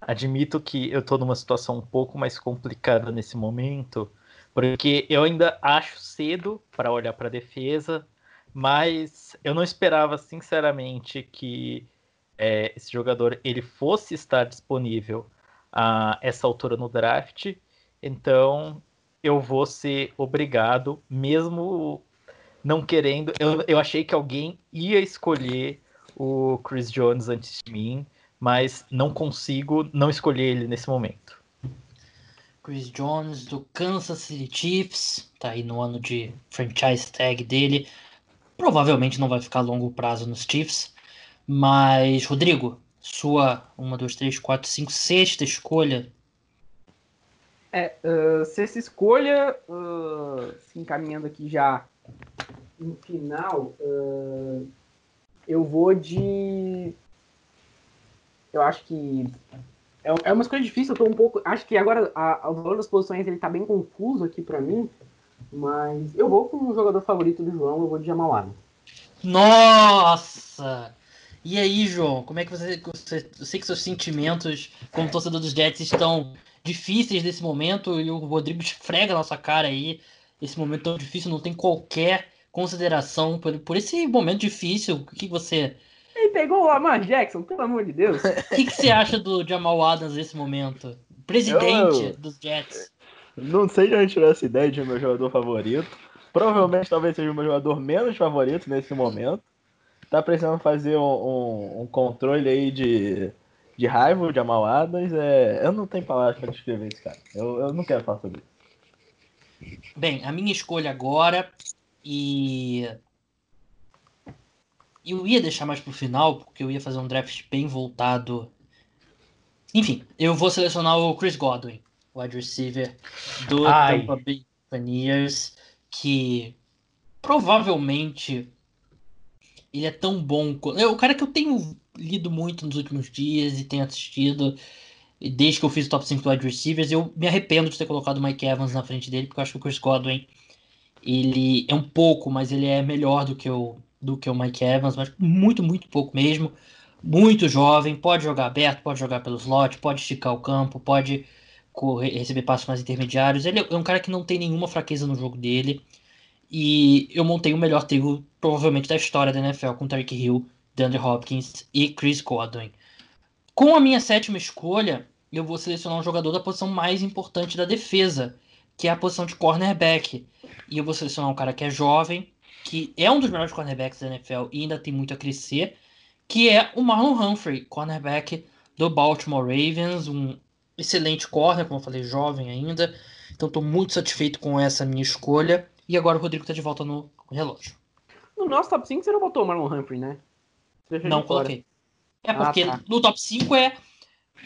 admito que eu estou numa situação um pouco mais complicada nesse momento, porque eu ainda acho cedo para olhar para a defesa, mas eu não esperava sinceramente que é, esse jogador ele fosse estar disponível a essa altura no draft. Então, eu vou ser obrigado, mesmo não querendo. Eu, eu achei que alguém ia escolher o Chris Jones antes de mim, mas não consigo não escolher ele nesse momento. Chris Jones do Kansas City Chiefs, tá aí no ano de franchise tag dele. Provavelmente não vai ficar a longo prazo nos Chiefs. Mas, Rodrigo, sua 1, 2, 3, 4, 5, sexta escolha é, uh, se essa escolha, uh, se encaminhando aqui já no final, uh, eu vou de. Eu acho que. É, é uma escolha difícil, eu tô um pouco. Acho que agora a, o valor das posições ele tá bem confuso aqui para mim, mas eu vou com o jogador favorito do João, eu vou de Jamal Adams. Nossa! E aí, João, como é que você. Eu sei que seus sentimentos como torcedor dos Jets estão difíceis desse momento e o Rodrigo esfrega a nossa cara aí. Esse momento tão difícil, não tem qualquer consideração por, por esse momento difícil. O que você. Ele pegou o Lamar Jackson, pelo amor de Deus. O que, que você acha do Jamal Adams nesse momento? Presidente eu, dos Jets. Não sei de onde tirou essa ideia de meu jogador favorito. Provavelmente talvez seja o meu jogador menos favorito nesse momento. Tá precisando fazer um, um, um controle aí de de raiva de Jamal Adams, é... eu não tenho palavras para descrever esse cara. Eu, eu não quero falar sobre isso. Bem, a minha escolha agora e eu ia deixar mais pro final, porque eu ia fazer um draft bem voltado. Enfim, eu vou selecionar o Chris Godwin, o wide receiver do Ai. Tampa Bay Buccaneers, que provavelmente ele é tão bom. É o cara que eu tenho lido muito nos últimos dias e tenho assistido desde que eu fiz o top 5 do wide receivers. Eu me arrependo de ter colocado o Mike Evans na frente dele, porque eu acho que o Chris Godwin ele é um pouco, mas ele é melhor do que o, do que o Mike Evans, mas muito, muito pouco mesmo. Muito jovem, pode jogar aberto, pode jogar pelo slot, pode esticar o campo, pode correr, receber passos mais intermediários. Ele é um cara que não tem nenhuma fraqueza no jogo dele. E eu montei o melhor trio, provavelmente, da história da NFL com Tarek Hill, DeAndre Hopkins e Chris Godwin. Com a minha sétima escolha, eu vou selecionar um jogador da posição mais importante da defesa, que é a posição de cornerback. E eu vou selecionar um cara que é jovem, que é um dos melhores cornerbacks da NFL e ainda tem muito a crescer, que é o Marlon Humphrey, cornerback do Baltimore Ravens, um excelente corner, como eu falei, jovem ainda. Então estou muito satisfeito com essa minha escolha. E agora o Rodrigo está de volta no relógio. No nosso top 5 você não botou o Marlon Humphrey, né? Não coloquei. É ah, porque ah, tá. no top 5 é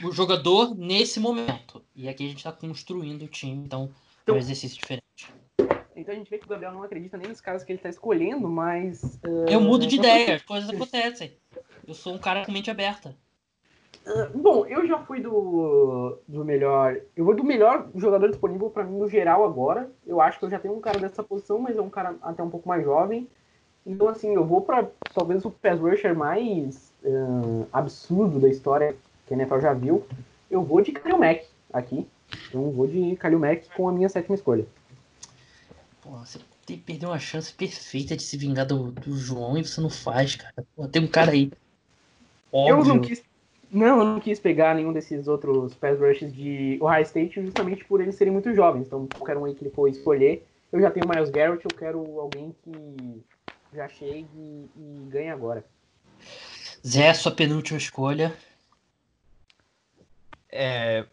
o jogador nesse momento. E aqui a gente está construindo o time, então, então é um exercício diferente. Então a gente vê que o Gabriel não acredita nem nos caras que ele está escolhendo, mas. Uh... Eu mudo de ideia, as coisas acontecem. Eu sou um cara com mente aberta. Uh, bom, eu já fui do, do melhor. Eu vou do melhor jogador disponível para mim no geral agora. Eu acho que eu já tenho um cara dessa posição, mas é um cara até um pouco mais jovem. Então, assim, eu vou para talvez o pass rusher mais uh, absurdo da história que a NFL já viu. Eu vou de Kalil Mack aqui. Então, eu vou de Kalil Mack com a minha sétima escolha. Pô, você perdeu uma chance perfeita de se vingar do, do João e você não faz, cara. Pô, tem um cara aí. Óbvio. Eu não quis. Não, eu não quis pegar nenhum desses outros pass rushes de Ohio State justamente por eles serem muito jovens. Então, qualquer um aí que ele for escolher, eu já tenho o Miles Garrett, eu quero alguém que já chegue e ganhe agora. Zé, sua penúltima escolha. É,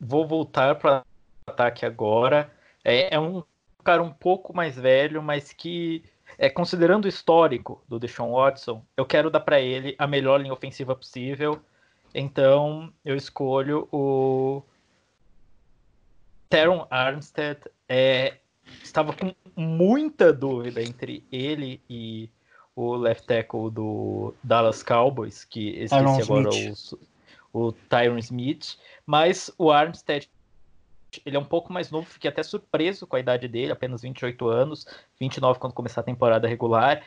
vou voltar para ataque agora. É, é, um cara um pouco mais velho, mas que, é, considerando o histórico do Deshaun Watson, eu quero dar para ele a melhor linha ofensiva possível. Então eu escolho o Teron Armstead. É, estava com muita dúvida entre ele e o left tackle do Dallas Cowboys, que esqueci agora o, o Tyron Smith, mas o Armstead ele é um pouco mais novo, fiquei até surpreso com a idade dele, apenas 28 anos, 29 quando começar a temporada regular.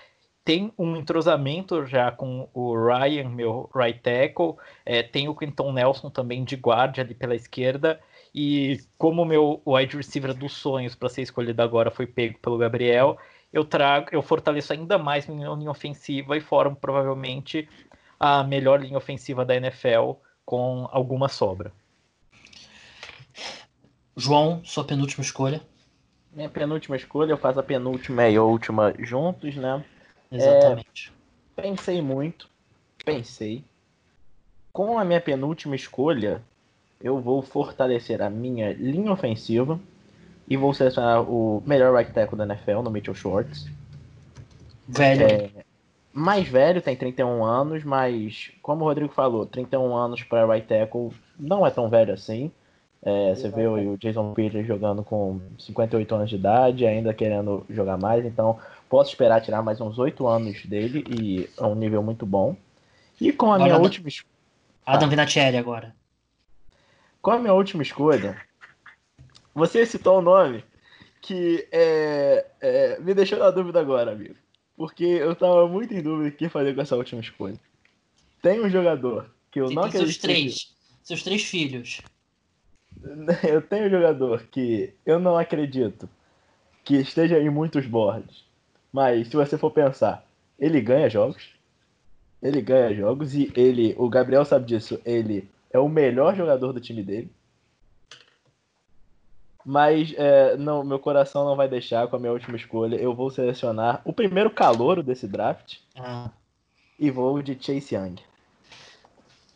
Tem um entrosamento já com o Ryan, meu right tackle, é, tem o Quinton Nelson também de guarda ali pela esquerda, e como o meu wide receiver dos sonhos para ser escolhido agora foi pego pelo Gabriel, eu trago, eu fortaleço ainda mais minha linha ofensiva e formo provavelmente a melhor linha ofensiva da NFL com alguma sobra. João, sua penúltima escolha. Minha penúltima escolha, eu faço a penúltima e a última juntos, né? Exatamente. É, pensei muito, pensei. Com a minha penúltima escolha, eu vou fortalecer a minha linha ofensiva e vou selecionar o melhor right tackle da NFL, no Mitchell Schwartz. Velho. É, mais velho, tem 31 anos, mas como o Rodrigo falou, 31 anos para right tackle não é tão velho assim. É, você vê o Jason Peters jogando com 58 anos de idade, ainda querendo jogar mais, então posso esperar tirar mais uns 8 anos dele e é um nível muito bom. E com a agora minha última escolha. Adam Vinatieri agora. Com a minha última escolha, você citou um nome que é, é, me deixou na dúvida agora, amigo. Porque eu tava muito em dúvida o que fazer com essa última escolha. Tem um jogador que eu Você não acredito. Seus três, seus três filhos. Eu tenho um jogador que eu não acredito que esteja em muitos boards. Mas se você for pensar, ele ganha jogos. Ele ganha jogos e ele, o Gabriel sabe disso, ele é o melhor jogador do time dele. Mas é, não, meu coração não vai deixar com a minha última escolha. Eu vou selecionar o primeiro calouro desse draft. Ah. E vou de Chase Young.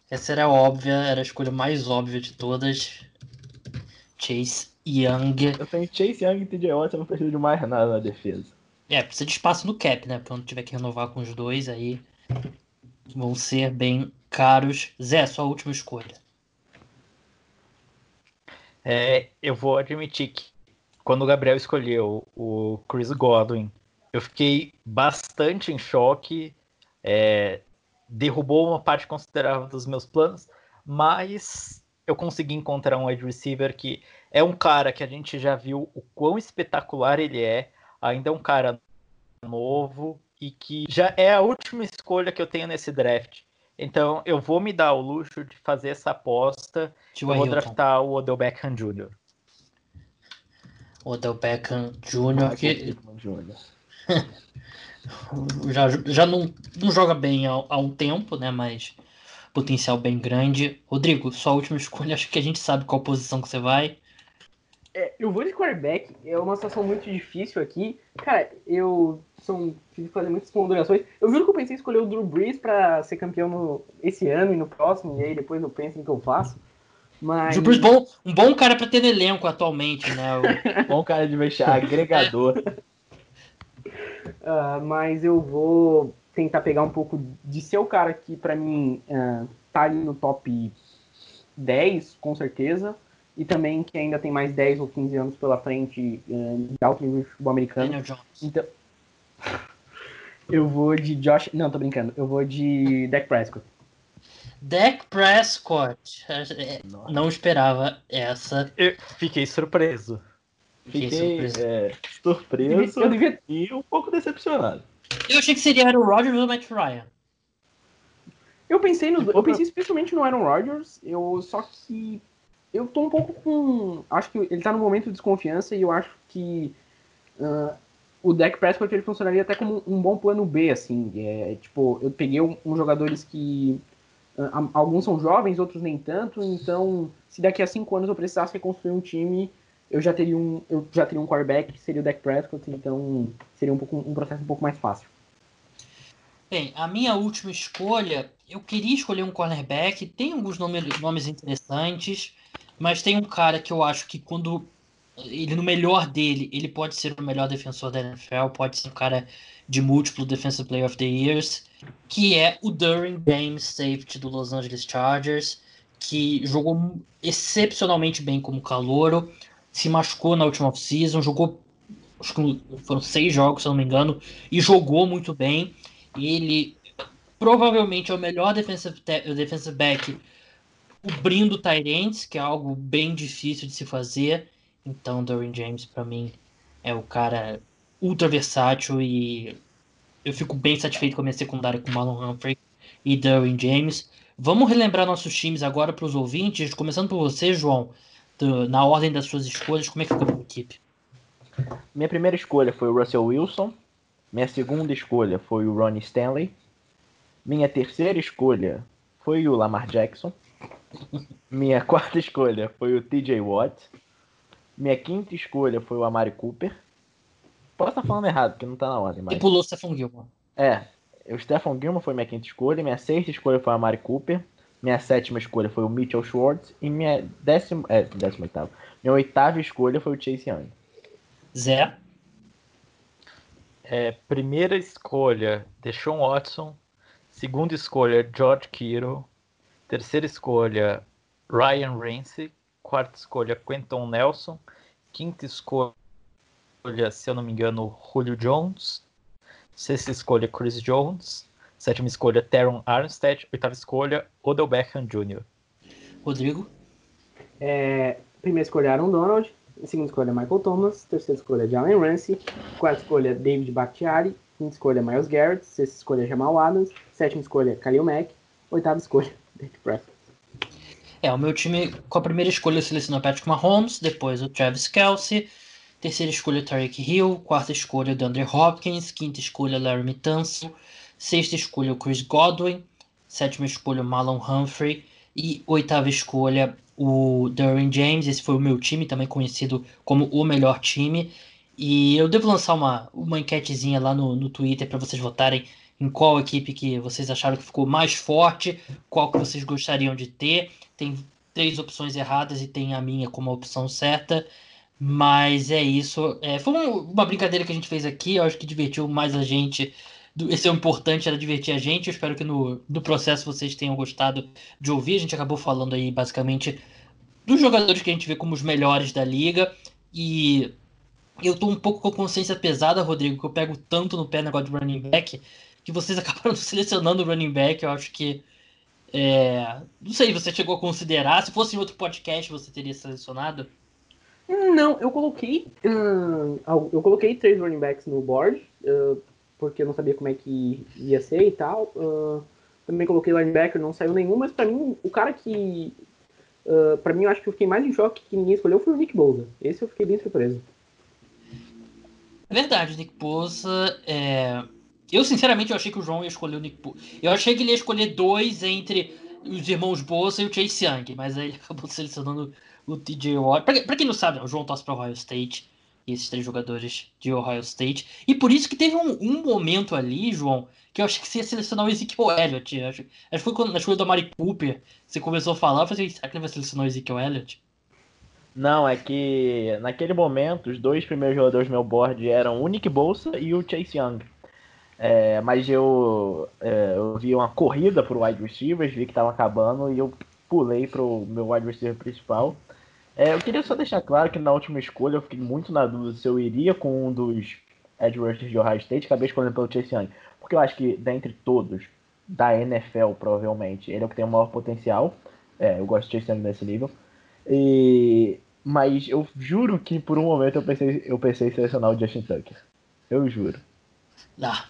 Essa era óbvia, era a escolha mais óbvia de todas. Chase Young. Eu tenho Chase Young e TJ Watt, eu não preciso de mais nada na defesa. É, precisa de espaço no cap, né? Quando tiver que renovar com os dois, aí vão ser bem caros. Zé, sua última escolha. É, eu vou admitir que quando o Gabriel escolheu o Chris Godwin, eu fiquei bastante em choque. É, derrubou uma parte considerável dos meus planos, mas eu consegui encontrar um wide receiver que é um cara que a gente já viu o quão espetacular ele é, ainda é um cara novo e que já é a última escolha que eu tenho nesse draft. Então eu vou me dar o luxo de fazer essa aposta. eu vou draftar o Odell Beckham Jr. Odell Beckham Jr. que já, já não, não joga bem há, há, um tempo, né? Mas potencial bem grande. Rodrigo, sua última escolha, acho que a gente sabe qual posição que você vai. É, eu vou de quarterback, é uma situação muito difícil aqui. Cara, eu são, que fazer muitas ponderações. Eu juro que eu pensei em escolher o Drew Brees pra ser campeão no, esse ano e no próximo, e aí depois eu penso em que eu faço. Mas... Drew Brees, bom, um bom cara pra ter no elenco atualmente, né? O... bom cara de mexer, agregador. uh, mas eu vou tentar pegar um pouco de seu cara que pra mim uh, tá ali no top 10, com certeza e também que ainda tem mais 10 ou 15 anos pela frente uh, de alto nível de futebol americano. Daniel Jones. Então, eu vou de Josh. Não, tô brincando. Eu vou de Dak Prescott. Dak Prescott. Não esperava essa. Eu fiquei surpreso. Fiquei, surpreso, é, surpreso eu devia... e um pouco decepcionado. Eu achei que seria o Rodgers ou o Matt Ryan. Eu pensei no, eu pensei especialmente no Aaron Rodgers, eu só que eu tô um pouco com. Acho que ele tá num momento de desconfiança e eu acho que uh, o deck Prescott ele funcionaria até como um bom plano B, assim. É, tipo, eu peguei uns um, um jogadores que. Uh, alguns são jovens, outros nem tanto, então se daqui a cinco anos eu precisasse reconstruir um time, eu já teria um, eu já teria um quarterback que seria o deck Prescott, então seria um, pouco, um processo um pouco mais fácil. Bem, a minha última escolha, eu queria escolher um cornerback, tem alguns nomes, nomes interessantes. Mas tem um cara que eu acho que quando ele no melhor dele, ele pode ser o melhor defensor da NFL, pode ser um cara de múltiplo Defensive Player of the Years, que é o During James, safety do Los Angeles Chargers, que jogou excepcionalmente bem como calouro, se machucou na última off-season, jogou acho que foram seis jogos, se eu não me engano, e jogou muito bem. Ele provavelmente é o melhor defensive, defensive back cobrindo Tyrants, que é algo bem difícil de se fazer. Então, Dorian James, para mim, é o cara ultra versátil e eu fico bem satisfeito com a minha secundária com Marlon Humphrey e Dorian James. Vamos relembrar nossos times agora para os ouvintes, começando por você, João, do, na ordem das suas escolhas, como é que ficou a equipe? Minha primeira escolha foi o Russell Wilson, minha segunda escolha foi o Ronnie Stanley, minha terceira escolha foi o Lamar Jackson, minha quarta escolha foi o TJ Watt. Minha quinta escolha foi o Amari Cooper. Posso estar falando errado, porque não tá na ordem. Mas... E pulou o Stephon Gilmore. É. O Stephon Gilmore foi minha quinta escolha. Minha sexta escolha foi o Amari Cooper. Minha sétima escolha foi o Mitchell Schwartz. E minha décima. É, décima oitava. Minha oitava escolha foi o Chase Young. Zé. É, primeira escolha, Deshaun Watson. Segunda escolha, George Kittle. Terceira escolha, Ryan Ramsey. Quarta escolha, Quentin Nelson. Quinta escolha, se eu não me engano, Julio Jones. Sexta escolha, Chris Jones. Sétima escolha, Teron Armstead. Oitava escolha, Odell Beckham Jr. Rodrigo? É, primeira escolha, Aaron Donald. Segunda escolha, Michael Thomas. Terceira escolha, Jalen Ramsey. Quarta escolha, David Bakhtiari. Quinta escolha, Miles Garrett. Sexta escolha, Jamal Adams. Sétima escolha, Khalil Mack. Oitava escolha, é, o meu time, com a primeira escolha, eu seleciono o Patrick Mahomes, depois o Travis Kelsey, terceira escolha, Tarek Hill, quarta escolha, DeAndre Hopkins, quinta escolha, Larry Tunsil, sexta escolha, Chris Godwin, sétima escolha, o Marlon Humphrey, e oitava escolha, o Darren James. Esse foi o meu time, também conhecido como o melhor time. E eu devo lançar uma, uma enquetezinha lá no, no Twitter para vocês votarem em qual equipe que vocês acharam que ficou mais forte, qual que vocês gostariam de ter. Tem três opções erradas e tem a minha como a opção certa. Mas é isso. É, foi uma brincadeira que a gente fez aqui. Eu acho que divertiu mais a gente. Esse é o importante, era divertir a gente. Eu espero que no, no processo vocês tenham gostado de ouvir. A gente acabou falando aí basicamente dos jogadores que a gente vê como os melhores da liga. E eu tô um pouco com a consciência pesada, Rodrigo, que eu pego tanto no pé negócio de running back que vocês acabaram selecionando o running back. Eu acho que. É, não sei, você chegou a considerar. Se fosse em outro podcast, você teria selecionado? Não, eu coloquei. Uh, eu coloquei três running backs no board, uh, porque eu não sabia como é que ia ser e tal. Uh, também coloquei linebacker, não saiu nenhum, mas para mim, o cara que. Uh, para mim, eu acho que eu fiquei mais em choque que ninguém escolheu foi o Nick Bosa. Esse eu fiquei bem surpreso. É verdade, Nick Bosa. É eu, sinceramente, eu achei que o João ia escolher o Nick Bosa. Eu achei que ele ia escolher dois entre os irmãos Bosa e o Chase Young, mas aí ele acabou selecionando o TJ Watt. Pra, pra, quem não sabe, o João torce para Ohio State. Esses três jogadores de Ohio State. E por isso que teve um, um momento ali, João, que eu acho que você ia selecionar o Ezekiel Elliott. Acho, acho que foi quando, na escolha do Mari Cooper, você começou a falar, eu falei, será que ele vai selecionar o Ezekiel Elliott? Não, é que naquele momento os dois primeiros jogadores do meu board eram o Nick Bolsa e o Chase Young. É, mas eu, é, eu vi uma corrida pro wide receivers, vi que tava acabando e eu pulei pro meu wide receiver principal. É, eu queria só deixar claro que na última escolha eu fiquei muito na dúvida se eu iria com um dos edge de Ohio State, acabei escolhendo pelo Chase Young. Porque eu acho que dentre todos, da NFL provavelmente, ele é o que tem o maior potencial. É, eu gosto de Chase Young nesse nível. E... Mas eu juro que por um momento eu pensei, eu pensei em selecionar o Justin Tucker. Eu juro. Ah,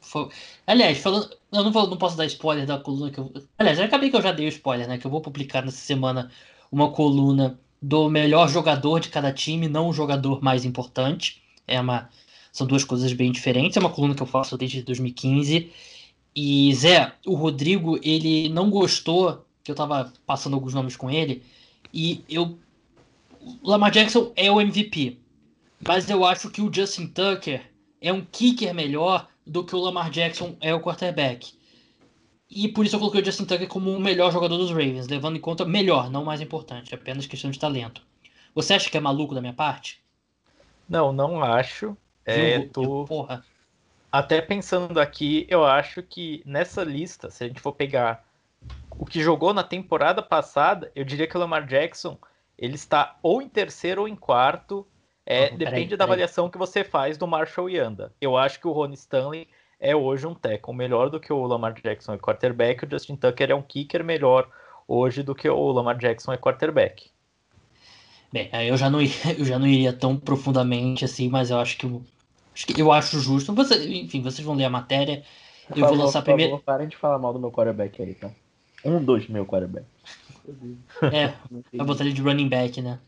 foi... Aliás, falando. Eu não, vou, não posso dar spoiler da coluna que eu. Aliás, acabei que eu já dei o spoiler, né? Que eu vou publicar nessa semana uma coluna do melhor jogador de cada time, não o jogador mais importante. É uma. São duas coisas bem diferentes. É uma coluna que eu faço desde 2015. E, Zé, o Rodrigo, ele não gostou que eu tava passando alguns nomes com ele. E eu. O Lamar Jackson é o MVP. Mas eu acho que o Justin Tucker é um kicker melhor do que o Lamar Jackson é o quarterback. E por isso eu coloquei o Justin Tucker como o melhor jogador dos Ravens, levando em conta melhor, não mais importante, apenas questão de talento. Você acha que é maluco da minha parte? Não, não acho. É, eu, porra. Até pensando aqui, eu acho que nessa lista, se a gente for pegar o que jogou na temporada passada, eu diria que o Lamar Jackson ele está ou em terceiro ou em quarto. É, depende peraí, da peraí. avaliação que você faz do Marshall Yanda. Eu acho que o Ron Stanley é hoje um tackle melhor do que o Lamar Jackson é quarterback. O Justin Tucker é um kicker melhor hoje do que o Lamar Jackson é quarterback. Bem, eu já não, eu já não iria tão profundamente assim, mas eu acho que eu, acho, que eu acho justo. Você, enfim, vocês vão ler a matéria. Eu favor, vou lançar primeiro. Parem de falar mal do meu quarterback aí, tá? Um dos meus quarterbacks. É, vai botar ele de running back, né?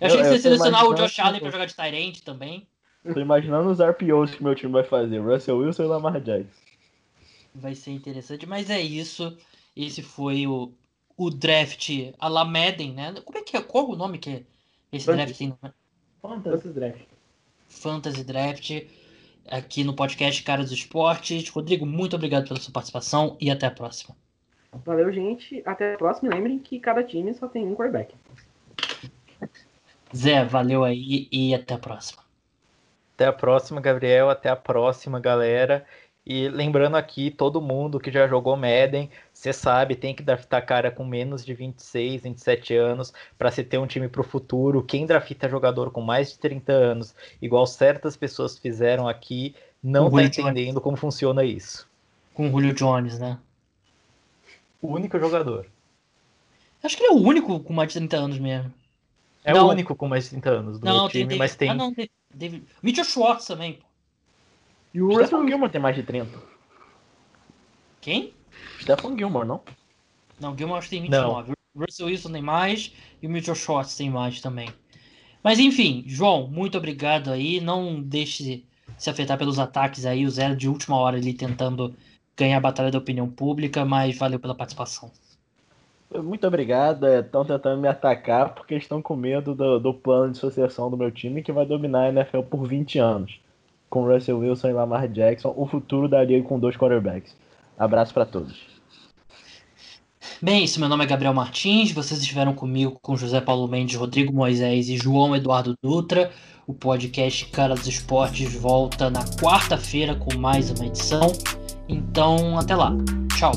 Eu achei eu, que você ia selecionar o Josh Allen pra jogar de Tyrant também. Tô imaginando os RPOs que meu time vai fazer. Russell Wilson e Lamar Jackson. Vai ser interessante, mas é isso. Esse foi o, o draft a la Madden, né? Como é que é? Qual o nome que é esse Fantasy. draft tem? Fantasy Draft. Fantasy Draft. Aqui no podcast Caras do Esportes. Rodrigo, muito obrigado pela sua participação e até a próxima. Valeu, gente. Até a próxima. E lembrem que cada time só tem um quarterback. Zé, valeu aí e até a próxima. Até a próxima, Gabriel. Até a próxima, galera. E lembrando aqui, todo mundo que já jogou Madden, você sabe, tem que draftar cara com menos de 26, 27 anos para você ter um time para o futuro. Quem drafta jogador com mais de 30 anos, igual certas pessoas fizeram aqui, não está entendendo Jones. como funciona isso. Com o Julio Jones, né? O único jogador. Acho que ele é o único com mais de 30 anos mesmo. É não. o único com mais de 30 anos do não, time, tem, mas tem. Ah, não, tem. David... Mitchell Schwartz também, pô. E o Stephen Gilmore tem mais de 30. Quem? Stephen Gilmore, não? Não, Gilmore acho que tem 29. O Russell Wilson tem mais e o Mitchell Schwartz tem mais também. Mas enfim, João, muito obrigado aí. Não deixe se afetar pelos ataques aí. O Zero de última hora ali tentando ganhar a batalha da opinião pública, mas valeu pela participação. Muito obrigado. Estão tentando me atacar porque estão com medo do, do, plano de sucessão do meu time que vai dominar a NFL por 20 anos. Com Russell Wilson e Lamar Jackson, o futuro da liga com dois quarterbacks. Abraço para todos. Bem, isso, meu nome é Gabriel Martins. Vocês estiveram comigo com José Paulo Mendes, Rodrigo Moisés e João Eduardo Dutra. O podcast Cara dos Esportes volta na quarta-feira com mais uma edição. Então, até lá. Tchau.